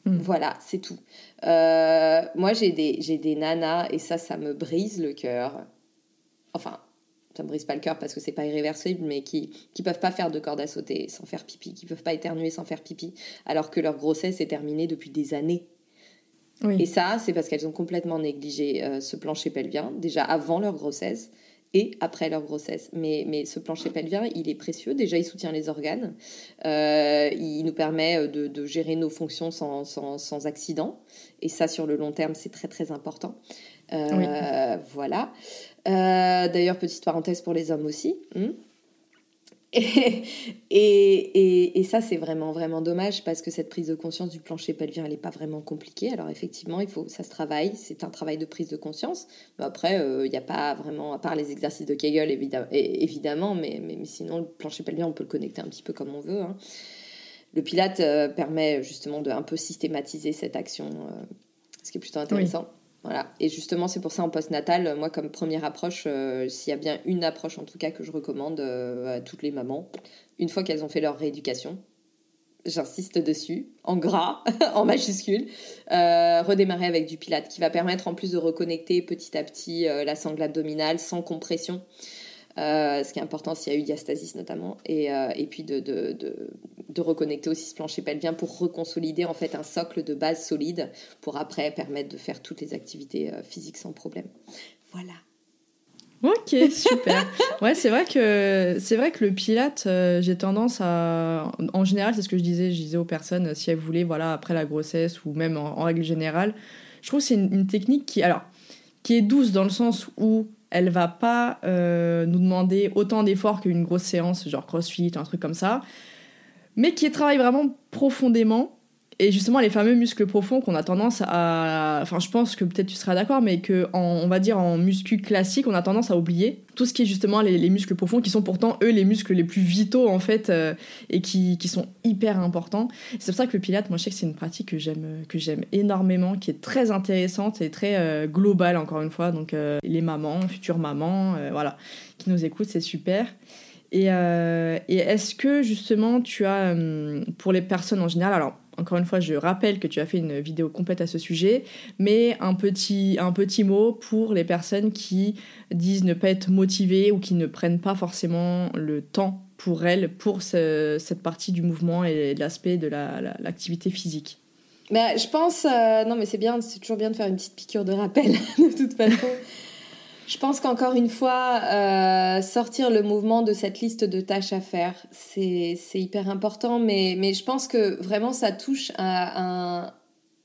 Hmm. Voilà, c'est tout. Euh, moi, j'ai des, j'ai des nanas et ça, ça me brise le cœur. Enfin, ça me brise pas le cœur parce que c'est pas irréversible, mais qui qui peuvent pas faire de corde à sauter sans faire pipi, qui peuvent pas éternuer sans faire pipi, alors que leur grossesse est terminée depuis des années. Et ça, c'est parce qu'elles ont complètement négligé euh, ce plancher pelvien déjà avant leur grossesse et après leur grossesse. Mais, mais ce plancher pelvien, il est précieux. Déjà, il soutient les organes. Euh, il nous permet euh, de, de, gérer nos fonctions sans, sans, sans, accident. Et ça, sur le long terme, c'est très, très important. Euh, Voilà. Euh, D'ailleurs, petite parenthèse pour les hommes aussi. Hmm. Et, et, et, ça, c'est vraiment, vraiment dommage parce que cette prise de conscience du plancher pelvien, elle n'est pas vraiment compliquée. Alors, effectivement, il faut, ça se travaille, c'est un travail de prise de conscience. Mais après, il euh, n'y a pas vraiment, à part les exercices de Kegel, évidemment, mais, mais, sinon, le plancher pelvien, on peut le connecter un petit peu comme on veut. Hein. le Pilate permet justement de un peu systématiser cette action, ce qui est plutôt intéressant. Voilà. Et justement, c'est pour ça en post-natal, moi, comme première approche, s'il y a bien une approche en tout cas que je recommande à toutes les mamans, une fois qu'elles ont fait leur rééducation, j'insiste dessus, en gras, en majuscule, euh, redémarrer avec du pilate qui va permettre en plus de reconnecter petit à petit euh, la sangle abdominale sans compression. Euh, ce qui est important s'il y a eu diastasis notamment, et, et puis de, de, reconnecter aussi ce plancher pelvien pour reconsolider en fait un socle de base solide pour après permettre de faire toutes les activités physiques sans problème. Voilà. Ok, super. ouais, c'est vrai que c'est vrai que le pilate, euh, j'ai tendance à, en général, c'est ce que je disais, je disais aux personnes si elles voulaient, voilà, après la grossesse ou même en, règle générale, je trouve que c'est une, technique qui, alors, qui est douce dans le sens où elle va pas euh, nous demander autant d'efforts qu'une grosse séance, genre CrossFit, un truc comme ça, mais qui travaille vraiment profondément et justement, les fameux muscles profonds qu'on a tendance à. Enfin, je pense que peut-être tu seras d'accord, mais que, on va dire, en muscu classique, on a tendance à oublier tout ce qui est justement les, muscles profonds, qui sont pourtant, eux, les muscles les plus vitaux, en fait, euh, et qui, qui, sont hyper importants. C'est pour ça que le pilate, moi, je sais que c'est une pratique que j'aime, énormément, qui est très intéressante et très euh, globale, encore une fois. Donc, euh, les mamans, futures mamans, voilà, qui nous écoutent, c'est super. Et, et est-ce que, justement, tu as, pour les personnes en général, alors, encore une fois, je rappelle que tu as fait une vidéo complète à ce sujet, mais un petit, un petit mot pour les personnes qui disent ne pas être motivées ou qui ne prennent pas forcément le temps pour elles pour cette partie du mouvement et l'aspect de l'activité physique? Bah, je pense, euh, non mais c'est bien, c'est toujours bien de faire une petite piqûre de rappel de toute façon. Je pense qu'encore une fois, euh, sortir le mouvement de cette liste de tâches à faire, c'est hyper important, mais, je pense que vraiment ça touche à un...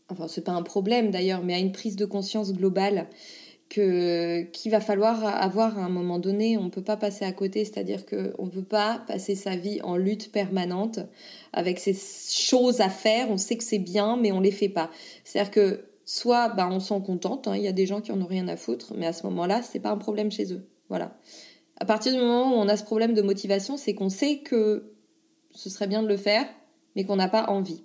Enfin, c'est pas un problème d'ailleurs, mais à une prise de conscience globale qu'il va falloir avoir à un moment donné. On ne peut pas passer à côté, c'est-à-dire qu'on ne peut pas passer sa vie en lutte permanente avec ces choses à faire. On sait que c'est bien, mais on les fait pas. C'est-à-dire que soit bah, on s'en contente, hein. il y a des gens qui en ont rien à foutre, mais à ce moment-là, c'est pas un problème chez eux. Voilà. À partir du moment où on a ce problème de motivation, c'est qu'on sait que ce serait bien de le faire, mais qu'on n'a pas envie.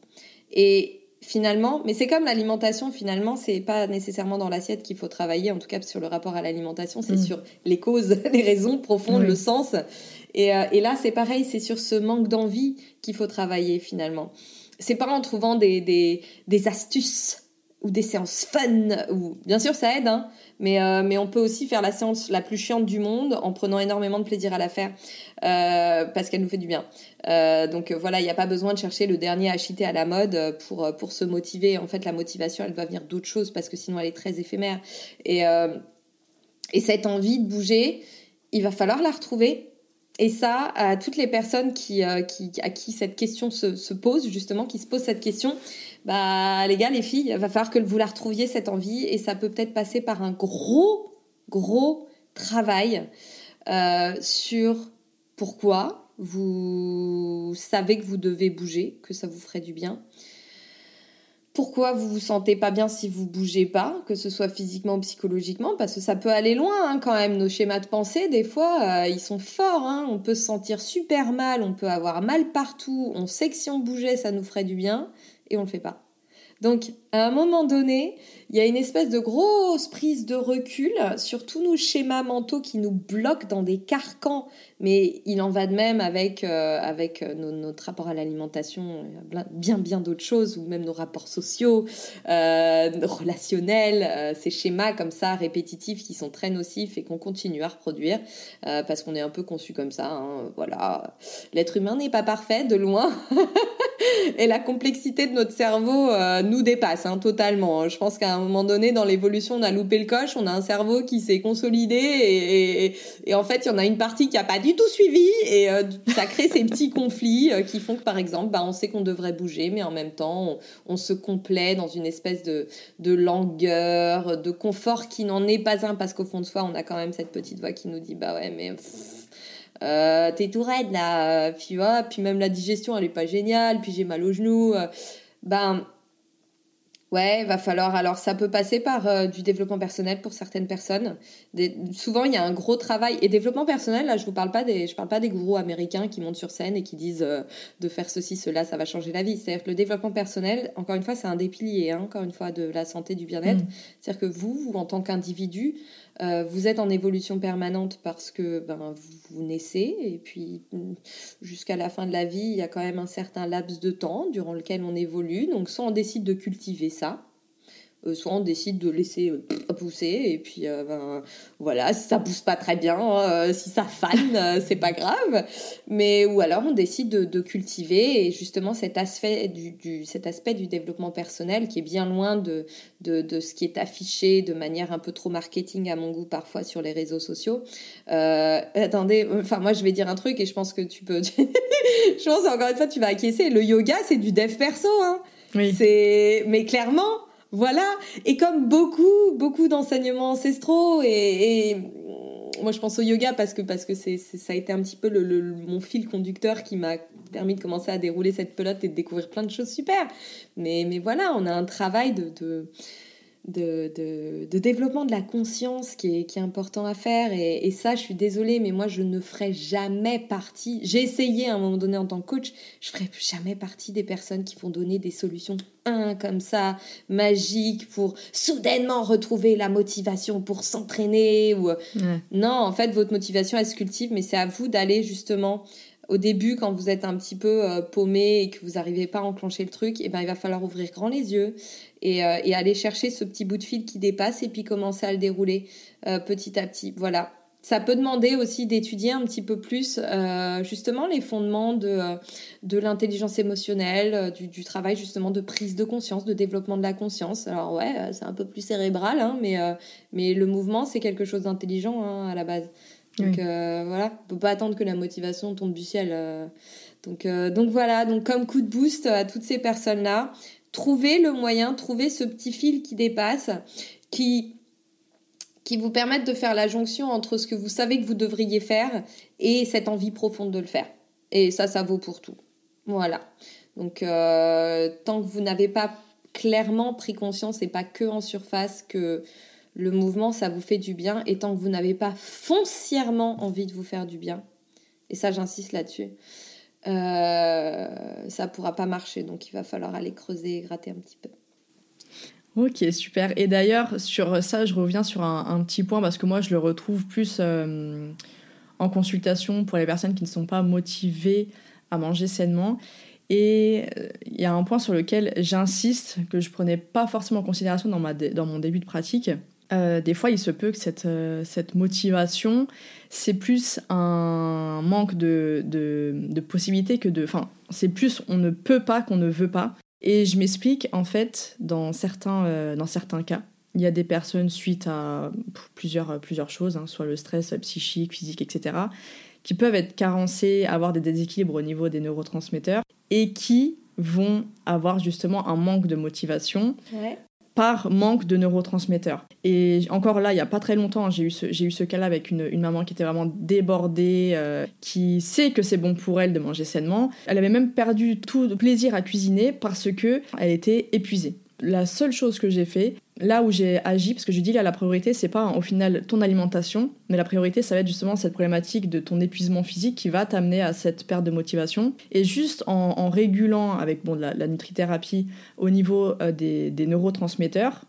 Et finalement, mais c'est comme l'alimentation, finalement, c'est pas nécessairement dans l'assiette qu'il faut travailler, en tout cas sur le rapport à l'alimentation, c'est mm. sur les causes, les raisons profondes, le sens. Et, euh, et là, c'est pareil, c'est sur ce manque d'envie qu'il faut travailler finalement. C'est pas en trouvant des, des, des astuces ou des séances fun, bien sûr ça aide, hein, mais, euh, mais on peut aussi faire la séance la plus chiante du monde en prenant énormément de plaisir à la faire euh, parce qu'elle nous fait du bien. Euh, donc voilà, il n'y a pas besoin de chercher le dernier acheté à la mode pour, se motiver. En fait, la motivation, elle va venir d'autres choses parce que sinon elle est très éphémère. Et, et cette envie de bouger, il va falloir la retrouver et ça, à toutes les personnes qui, à qui cette question se, se, pose, justement, qui se posent cette question, bah les gars, les filles, il va falloir que vous la retrouviez cette envie et ça peut peut-être passer par un gros, gros travail euh, sur pourquoi vous savez que vous devez bouger, que ça vous ferait du bien. Pourquoi vous vous sentez pas bien si vous bougez pas, que ce soit physiquement ou psychologiquement, parce que ça peut aller loin hein, quand même. Nos schémas de pensée, des fois, euh, ils sont forts. Hein. On peut se sentir super mal, on peut avoir mal partout. On sait que si on bougeait, ça nous ferait du bien et on le fait pas. Donc, à un moment donné, il y a une espèce de grosse prise de recul sur tous nos schémas mentaux qui nous bloquent dans des carcans. Mais il en va de même avec, euh, avec euh, notre rapport à l'alimentation, bien bien d'autres choses, ou même nos rapports sociaux, euh, relationnels, euh, ces schémas comme ça répétitifs qui sont très nocifs et qu'on continue à reproduire parce qu'on est un peu conçu comme ça. Hein, voilà, l'être humain n'est pas parfait de loin, et la complexité de notre cerveau nous dépasse hein, totalement. Je pense qu'à un moment donné, dans l'évolution, on a loupé le coche, on a un cerveau qui s'est consolidé et, en fait, il y en a une partie qui a pas du tout suivi et euh, ça crée ces petits conflits euh, qui font que, par exemple, bah, on sait qu'on devrait bouger, mais en même temps, on, se complaît dans une espèce de, de langueur, de confort qui n'en est pas un parce qu'au fond de soi, on a quand même cette petite voix qui nous dit, bah ouais, mais... Euh, t'es tout raide là, puis, puis même la digestion elle est pas géniale, puis j'ai mal aux genoux. ben Ouais, va falloir. Alors, ça peut passer par euh, du développement personnel pour certaines personnes. souvent, il y a un gros travail et développement personnel. Là, je vous parle pas des, je parle pas des gourous américains qui montent sur scène et qui disent euh, de faire ceci, cela, ça va changer la vie. C'est-à-dire que le développement personnel, encore une fois, c'est un des piliers, hein, encore une fois, de la santé, du bien-être. Mm. C'est-à-dire que vous, vous en tant qu'individu, euh, vous êtes en évolution permanente parce que ben, vous, naissez et puis jusqu'à la fin de la vie, il y a quand même un certain laps de temps durant lequel on évolue. Donc soit on décide de cultiver euh, soit on décide de laisser euh, pousser et puis euh, ben, voilà si ça pousse pas très bien si ça fane c'est pas grave. Mais ou alors on décide de, cultiver et justement cet aspect du, cet aspect du développement personnel qui est bien loin de, de, ce qui est affiché de manière un peu trop marketing à mon goût parfois sur les réseaux sociaux. Attendez enfin moi je vais dire un truc et je pense que tu peux je pense encore une fois tu vas acquiescer. Le yoga c'est du dev perso hein c'est mais clairement voilà. Et comme beaucoup, beaucoup d'enseignements ancestraux et, moi je pense au yoga parce que parce que c'est ça a été un petit peu le, mon fil conducteur qui m'a permis de commencer à dérouler cette pelote et de découvrir plein de choses super. Mais mais voilà, on a un travail de de, de, développement de la conscience qui est, qui est important à faire. Et, ça, je suis désolée, mais moi, je ne ferai jamais partie. J'ai essayé à un moment donné en tant que coach, je ferai jamais partie des personnes qui vont donner des solutions un comme ça, magiques, pour soudainement retrouver la motivation pour s'entraîner. Ou... Non, en fait, votre motivation, elle se cultive, mais c'est à vous d'aller justement au début, quand vous êtes un petit peu euh, paumé et que vous n'arrivez pas à enclencher le truc, et eh ben, il va falloir ouvrir grand les yeux et, euh, et, aller chercher ce petit bout de fil qui dépasse et puis commencer à le dérouler euh, petit à petit. Voilà. Ça peut demander aussi d'étudier un petit peu plus justement les fondements de, l'intelligence émotionnelle, du, du, travail justement de prise de conscience, de développement de la conscience. Alors ouais, c'est un peu plus cérébral, hein, mais, mais le mouvement, c'est quelque chose d'intelligent hein, à la base. Donc euh, voilà, on peut pas attendre que la motivation tombe du ciel. Euh. Donc, euh, donc voilà, donc comme coup de boost à toutes ces personnes-là, trouvez le moyen, trouvez ce petit fil qui dépasse, qui qui vous permette de faire la jonction entre ce que vous savez que vous devriez faire et cette envie profonde de le faire. Et ça, ça vaut pour tout. Voilà. Donc tant que vous n'avez pas clairement pris conscience et pas que en surface que le mouvement, ça vous fait du bien, et tant que vous n'avez pas foncièrement envie de vous faire du bien, et ça j'insiste là-dessus, euh, ça ne pourra pas marcher. Donc il va falloir aller creuser et gratter un petit peu. Ok, super. Et d'ailleurs, sur ça, je reviens sur un, petit point parce que moi, je le retrouve plus euh, en consultation pour les personnes qui ne sont pas motivées à manger sainement. Et euh, il y a un point sur lequel j'insiste, que je prenais pas forcément en considération dans, ma dans mon début de pratique, euh, des fois, il se peut que cette, euh, cette motivation, c'est plus un manque de, de, de possibilités que de... Enfin, c'est plus on ne peut pas qu'on ne veut pas. Et je m'explique, en fait, dans certains, euh, dans certains cas, il y a des personnes suite à plusieurs, plusieurs choses, hein, soit le stress psychique, physique, etc., qui peuvent être carencées, avoir des déséquilibres au niveau des neurotransmetteurs, et qui vont avoir justement un manque de motivation ouais par manque de neurotransmetteurs. Et encore là, il n'y a pas très longtemps, j'ai eu ce, j'ai eu ce cas-là avec une, maman qui était vraiment débordée, euh, qui sait que c'est bon pour elle de manger sainement. Elle avait même perdu tout plaisir à cuisiner parce que elle était épuisée. La seule chose que j'ai fait, là où j'ai agi, parce que je dis là la priorité c'est pas au final ton alimentation, mais la priorité ça va être justement cette problématique de ton épuisement physique qui va t'amener à cette perte de motivation. Et juste en, régulant avec bon, la, nutrithérapie au niveau euh, des neurotransmetteurs,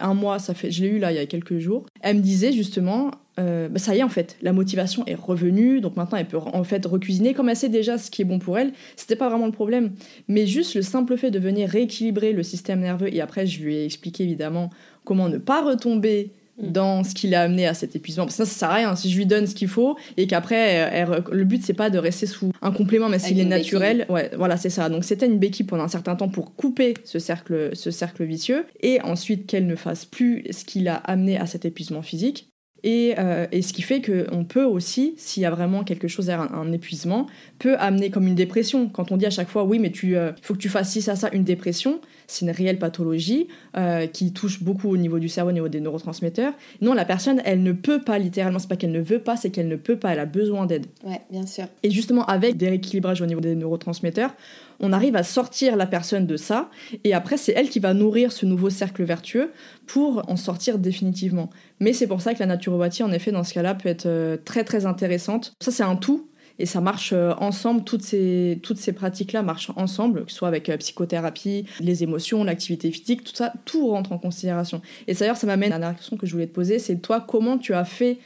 un mois, ça fait, je l'ai eu là il y a quelques jours. Elle me disait justement, euh, bah, ça y est en fait, la motivation est revenue, donc maintenant elle peut en fait recuisiner comme elle sait déjà ce qui est bon pour elle. C'était pas vraiment le problème, mais juste le simple fait de venir rééquilibrer le système nerveux et après je lui ai expliqué évidemment comment ne pas retomber. Dans ce qui l'a amené à cet épuisement. Parce que ça, ça sert à rien. Si je lui donne ce qu'il faut et qu'après, le but, c'est pas de rester sous un complément, mais s'il est naturel. Ouais, voilà, c'est ça. Donc, c'était une béquille pendant un certain temps pour couper ce cercle, ce cercle vicieux et ensuite qu'elle ne fasse plus ce qui l'a amené à cet épuisement physique. Euh, et, ce qui fait qu'on peut aussi, s'il y a vraiment quelque chose, un, un, épuisement, peut amener comme une dépression. Quand on dit à chaque fois, oui, mais il euh, faut que tu fasses ci, ça, ça, une dépression, c'est une réelle pathologie euh, qui touche beaucoup au niveau du cerveau, au niveau des neurotransmetteurs. Non, la personne, elle ne peut pas, littéralement, c'est pas qu'elle ne veut pas, c'est qu'elle ne peut pas, elle a besoin d'aide. Ouais, bien sûr. Et justement, avec des rééquilibrages au niveau des neurotransmetteurs, on arrive à sortir la personne de ça, et après c'est elle qui va nourrir ce nouveau cercle vertueux pour en sortir définitivement. Mais c'est pour ça que la naturopathie, en effet, dans ce cas-là, peut être euh, très très intéressante. Ça c'est un tout, et ça marche euh, ensemble, toutes ces, toutes ces pratiques-là marchent ensemble, que ce soit avec psychothérapie, les émotions, l'activité physique, tout ça, tout rentre en considération. Et d'ailleurs, ça m'amène à la question que je voulais te poser, c'est toi, comment tu as fait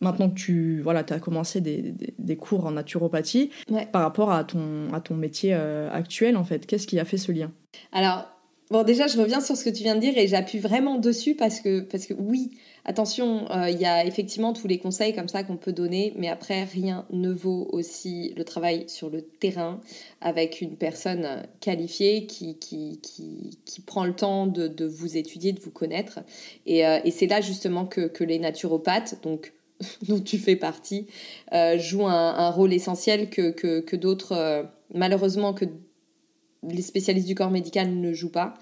maintenant que tu voilà, as commencé des, des, cours en naturopathie, par rapport à ton, à ton métier euh, actuel, en fait Qu'est-ce qui a fait ce lien? Alors, bon, déjà, je reviens sur ce que tu viens de dire et j'appuie vraiment dessus parce que, parce que oui, attention, euh, il y a effectivement tous les conseils comme ça qu'on peut donner, mais après, rien ne vaut aussi le travail sur le terrain avec une personne qualifiée qui, qui, qui, qui prend le temps de, de, vous étudier, de vous connaître. Et, euh, et c'est là justement que, que les naturopathes, donc dont tu fais partie, euh, joue un, rôle essentiel que, d'autres, euh, malheureusement, que les spécialistes du corps médical ne jouent pas.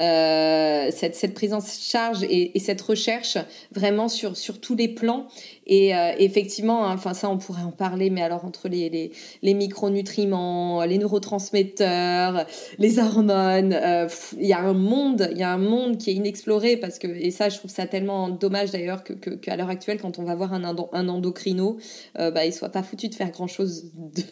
Euh, cette, cette prise en charge et, et, cette recherche vraiment sur, sur tous les plans. Et euh, effectivement, hein, enfin ça on pourrait en parler, mais alors entre les, les, les micronutriments, les neurotransmetteurs, les hormones, euh, il y a un monde, y a un monde qui est inexploré parce que et ça je trouve ça tellement dommage d'ailleurs que qu'à l'heure actuelle quand on va voir un, un endocrino, bah il soit pas foutu de faire grand chose de,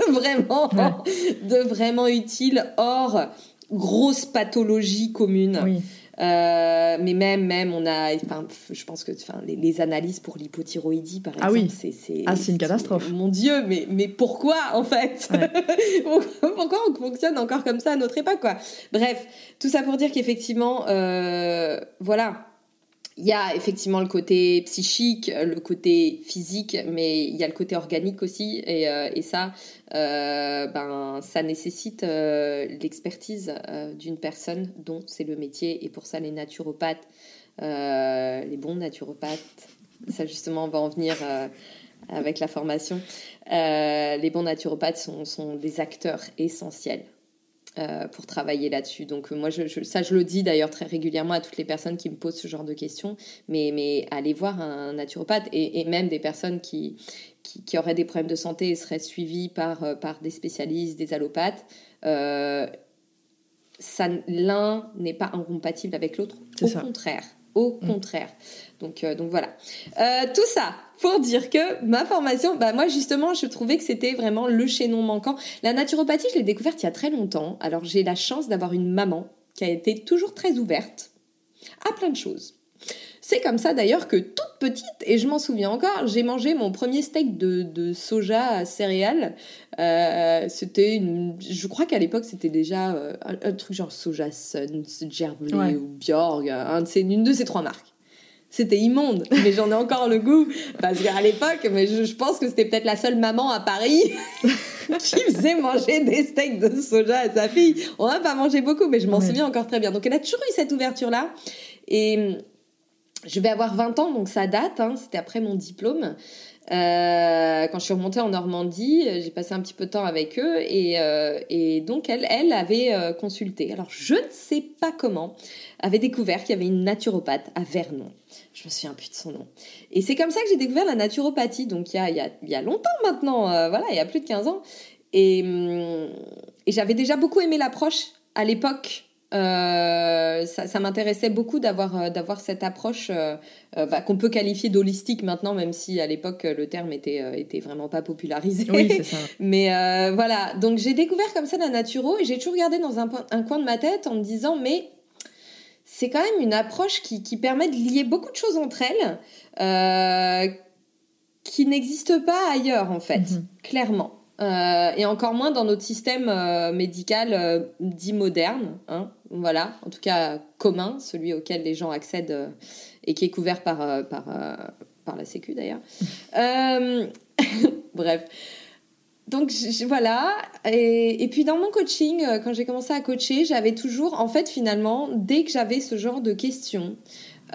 vraiment, de vraiment utile hors grosse pathologie commune. Euh, mais même, même, on a, enfin, je pense que, enfin, les, analyses pour l'hypothyroïdie, par ah exemple, oui. c'est, ah, c'est une catastrophe. Mon Dieu, mais, mais pourquoi en fait Pourquoi on fonctionne encore comme ça à notre époque, quoi? Bref, tout ça pour dire qu'effectivement, euh, voilà, il y a effectivement le côté psychique, le côté physique, mais il y a le côté organique aussi. Et, euh, ça, euh, ben, ça nécessite euh, l'expertise d'une personne dont c'est le métier. Et pour ça, les naturopathes, les bons naturopathes, ça justement, on va en venir avec la formation. les bons naturopathes sont des acteurs essentiels euh, pour travailler là-dessus. Donc euh, moi, je, ça, je le dis d'ailleurs très régulièrement à toutes les personnes qui me posent ce genre de questions, mais, mais allez voir un naturopathe et, même des personnes qui, qui, auraient des problèmes de santé et seraient suivies par, euh, par des spécialistes, des allopathes. l'un n'est pas incompatible avec l'autre, au contraire. Au mm. contraire. Donc, donc voilà. tout ça pour dire que ma formation, bah moi justement, je trouvais que c'était vraiment le chaînon manquant. La naturopathie, je l'ai découverte il y a très longtemps. Alors j'ai la chance d'avoir une maman qui a été toujours très ouverte à plein de choses. C'est comme ça d'ailleurs que toute petite, et je m'en souviens encore, j'ai mangé mon premier steak de, de soja céréales. Euh, c'était une, je crois qu'à l'époque c'était déjà euh, un, truc genre Soja Sun, Gerblé ou Bjorg, un de une de ces trois marques c'était immonde, mais j'en ai encore le goût parce qu'à l'époque, mais je, pense que c'était peut-être la seule maman à Paris qui faisait manger des steaks de soja à sa fille. On n'a pas mangé beaucoup, mais je m'en souviens encore très bien. Donc elle a toujours eu cette ouverture là et je vais avoir 20 ans, donc ça date. Hein, c'était après mon diplôme. Euh, quand je suis remontée en Normandie, j'ai passé un petit peu de temps avec eux et, euh, donc elle, avait euh, consulté. Alors je ne sais pas comment, avait découvert qu'il y avait une naturopathe à Vernon. Je me souviens plus de son nom. Et c'est comme ça que j'ai découvert la naturopathie. Donc il y a, longtemps maintenant, voilà, il y a plus de 15 ans. Hum, et j'avais déjà beaucoup aimé l'approche à l'époque euh, ça, ça m'intéressait beaucoup d'avoir euh, d'avoir cette approche euh, bah, qu'on peut qualifier d'holistique maintenant, même si à l'époque le terme était était vraiment pas popularisé. Oui, c'est ça. Mais voilà, donc j'ai découvert comme ça la naturo et j'ai toujours gardé dans un, un, coin de ma tête en me disant mais c'est quand même une approche qui, qui permet de lier beaucoup de choses entre elles qui n'existent pas ailleurs en fait, mm-hmm. clairement. Euh, et encore moins dans notre système euh, médical euh, dit moderne, hein, voilà, en tout cas commun, celui auquel les gens accèdent et qui est couvert par, par, par la Sécu d'ailleurs. bref. Donc voilà, et, puis dans mon coaching, quand j'ai commencé à coacher, j'avais toujours, en fait finalement, dès que j'avais ce genre de questions,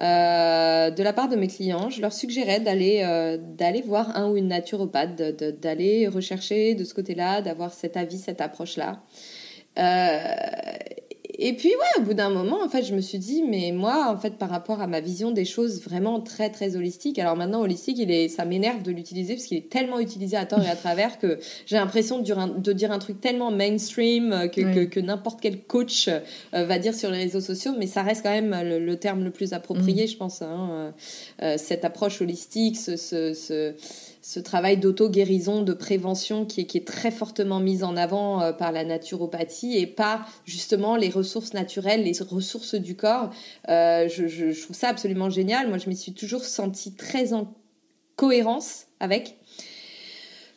euh, de la part de mes clients, je leur suggérais d'aller euh, voir un ou une naturopathe, d'aller rechercher de ce côté-là, d'avoir cet avis, cette approche-là. Euh, et puis ouais, au bout d'un moment, en fait, je me suis dit, mais moi, en fait, par rapport à ma vision des choses vraiment très très holistique. Alors maintenant, holistique, il est, ça m'énerve de l'utiliser parce qu'il est tellement utilisé à tort et à travers que j'ai l'impression de, dire un, de dire un truc tellement mainstream euh, que, que, n'importe quel coach euh, va dire sur les réseaux sociaux, mais ça reste quand même le, terme le plus approprié, mm. je pense. Hein, euh, cette approche holistique, ce, ce, ce ce travail d'auto-guérison, de prévention qui est, très fortement mis en avant euh, par la naturopathie et pas justement les ressources naturelles, les ressources du corps. Euh, je, trouve ça absolument génial. Moi, je me suis toujours sentie très en cohérence avec.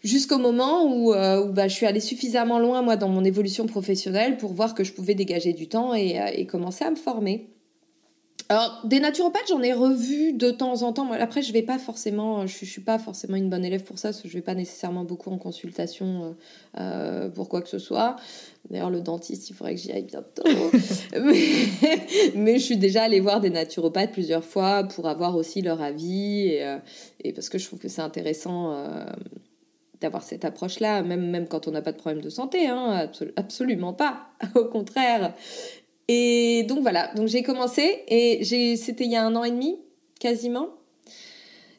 Jusqu'au moment où, euh, bah, je suis allée suffisamment loin, moi, dans mon évolution professionnelle pour voir que je pouvais dégager du temps et commencer à me former. Alors, des naturopathes, j'en ai revu de temps en temps. Après, je vais pas forcément, je, suis pas forcément une bonne élève pour ça, parce que je vais pas nécessairement beaucoup en consultation euh, euh, pour quoi que ce soit. D'ailleurs, le dentiste, il faudrait que j'y aille bientôt. mais, je suis déjà allée voir des naturopathes plusieurs fois pour avoir aussi leur avis et, euh, et parce que je trouve que c'est intéressant d'avoir cette approche-là, même, même quand on n'a pas de problème de santé, hein, absolument pas. Au contraire, et donc voilà, donc j'ai commencé et j'ai, c'était il y a un an et demi, quasiment.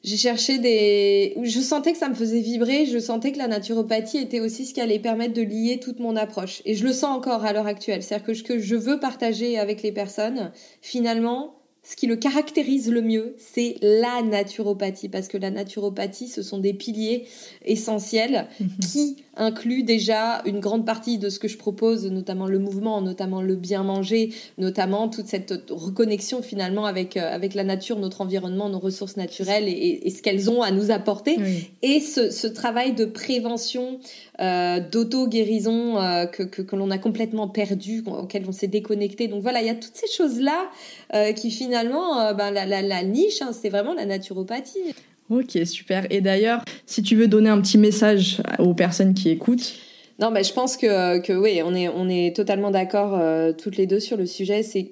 J'ai cherché des, je sentais que ça me faisait vibrer, je sentais que la naturopathie était aussi ce qui allait permettre de lier toute mon approche. Et je le sens encore à l'heure actuelle, c'est-à-dire que ce que je veux partager avec les personnes, finalement, ce qui le caractérise le mieux, c'est la naturopathie, parce que la naturopathie, ce sont des piliers essentiels mhm. qui incluent déjà une grande partie de ce que je propose, notamment le mouvement, notamment le bien manger, notamment toute cette reconnexion finalement avec, euh, avec la nature, notre environnement, nos ressources naturelles et, ce qu'elles ont à nous apporter. Et ce, ce, travail de prévention, euh, d'auto-guérison euh, que, que, que l'on a complètement perdu, auquel on s'est déconnecté. Donc voilà, il y a toutes ces choses-là euh, qui finalement, ben, la, la, la, niche, hein, c'est vraiment la naturopathie. Ok, super. Et d'ailleurs, si tu veux donner un petit message aux personnes qui écoutent. Non, mais je pense que, que oui, on est, on est totalement d'accord euh, toutes les deux sur le sujet. C'est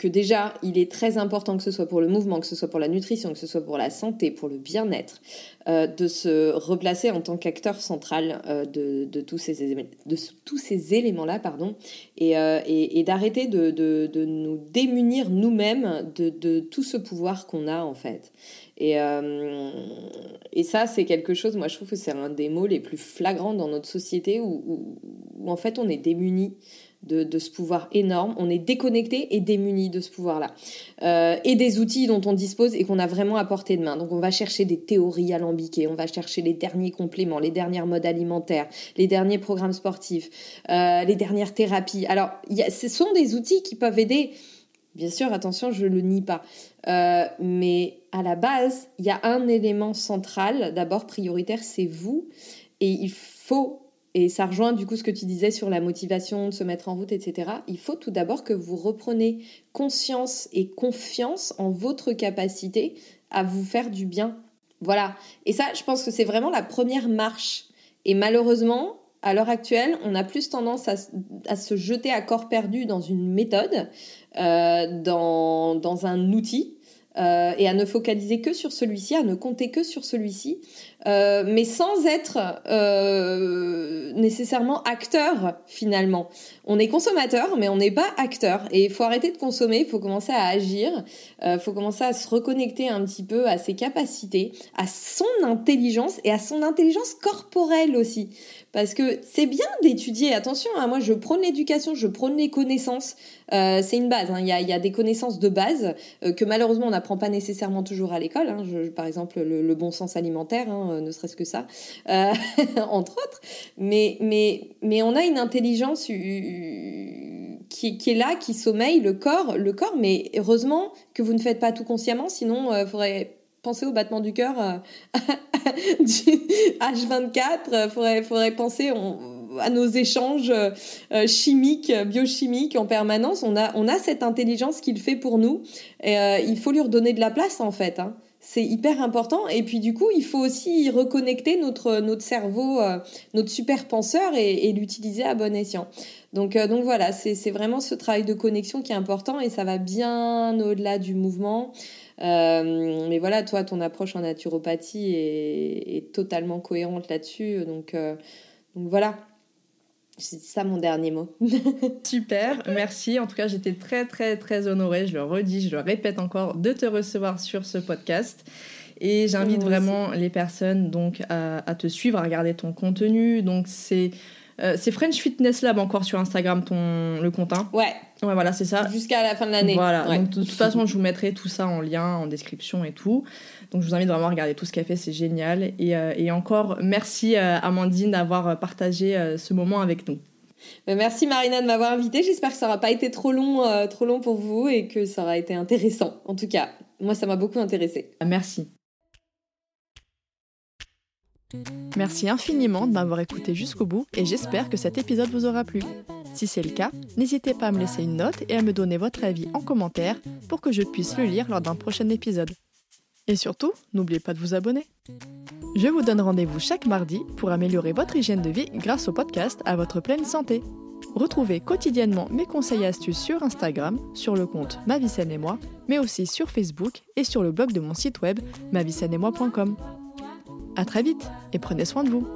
que déjà, il est très important que ce soit pour le mouvement, que ce soit pour la nutrition, que ce soit pour la santé, pour le bien-être, euh, de se replacer en tant qu'acteur central euh, de, tous ces, éléments-là, pardon, et, euh, d'arrêter de, nous démunir nous-mêmes de, tout ce pouvoir qu'on a en fait. Et, ça, c'est quelque chose, moi je trouve que c'est un des mots les plus flagrants dans notre société où en fait on est démuni de, ce pouvoir énorme. On est déconnecté et démuni de ce pouvoir-là. Euh, et des outils dont on dispose et qu'on a vraiment à portée de main. Donc on va chercher des théories alambiquées, on va chercher les derniers compléments, les dernières modes alimentaires, les derniers programmes sportifs, euh, les dernières thérapies. Alors ce sont des outils qui peuvent aider. Bien sûr, attention, je ne le nie pas. Euh, mais à la base, il y a un élément central, d'abord prioritaire, c'est vous. Et il faut et ça rejoint du coup ce que tu disais sur la motivation, de se mettre en route, etc. Il faut tout d'abord que vous repreniez conscience et confiance en votre capacité à vous faire du bien. Voilà. Et ça, je pense que c'est vraiment la première marche. Et malheureusement, à l'heure actuelle, on a plus tendance à, se jeter à corps perdu dans une méthode, euh, dans, dans un outil, euh, et à ne focaliser que sur celui-ci, à ne compter que sur celui-ci, euh, mais sans être euh, nécessairement acteur finalement. On est consommateur, mais on n'est pas acteur. Et il faut arrêter de consommer, il faut commencer à agir, il faut commencer à se reconnecter un petit peu à ses capacités, à son intelligence et à son intelligence corporelle aussi. Parce que c'est bien d'étudier, attention, hein, moi je prône l'éducation, je prône les connaissances, euh, c'est une base, hein. il, y a, des connaissances de base euh, que malheureusement on n'apprend pas nécessairement toujours à l'école, hein. par exemple le, bon sens alimentaire, euh, ne serait-ce que ça, euh, entre autres, mais, mais, mais on a une intelligence qui, qui, est là, qui sommeille, le corps, le corps, mais heureusement que vous ne faites pas tout consciemment, sinon il faudrait penser au battement du cœur du H24, faudrait, faudrait penser à nos échanges euh, chimiques, biochimiques en permanence. On a, on a cette intelligence qu'il fait pour nous. Euh, il faut lui redonner de la place en fait. Hein. C'est hyper important. Et puis du coup, il faut aussi reconnecter notre, notre cerveau, euh, notre super penseur et, l'utiliser à bon escient. Donc, donc voilà, c'est vraiment ce travail de connexion qui est important et ça va bien au-delà du mouvement. Euh, mais voilà, toi, ton approche en naturopathie est, totalement cohérente là-dessus. Donc, euh, donc voilà. C'est ça mon dernier mot. Super, merci. En tout cas, j'étais très très très honorée, je le redis, je le répète encore, de te recevoir sur ce podcast. Et j'invite vraiment les personnes donc à, te suivre, à regarder ton contenu. Donc c'est euh, c'est French Fitness Lab encore sur Instagram, ton le compte. Hein ouais. Ouais, voilà, c'est ça. Jusqu'à la fin de l'année. Voilà. Donc de toute façon, je vous mettrai tout ça en lien, en description et tout. Donc je vous invite vraiment à regarder tout ce qu'elle fait, c'est génial. Et, euh, et, encore, merci euh, Amandine d'avoir partagé ce moment avec nous. Ben, merci Marina de m'avoir invitée. J'espère que ça n'aura pas été trop long, trop long pour vous et que ça aura été intéressant. En tout cas, moi, ça m'a beaucoup intéressé. Merci. Merci infiniment de m'avoir écouté jusqu'au bout et j'espère que cet épisode vous aura plu. Si c'est le cas, n'hésitez pas à me laisser une note et à me donner votre avis en commentaire pour que je puisse le lire lors d'un prochain épisode. Et surtout, n'oubliez pas de vous abonner. Je vous donne rendez-vous chaque mardi pour améliorer votre hygiène de vie grâce au podcast à votre pleine santé. Retrouvez quotidiennement mes conseils et astuces sur Instagram, sur le compte Ma vie saine et moi, mais aussi sur Facebook et sur le blog de mon site web moi.com. À très vite et prenez soin de vous.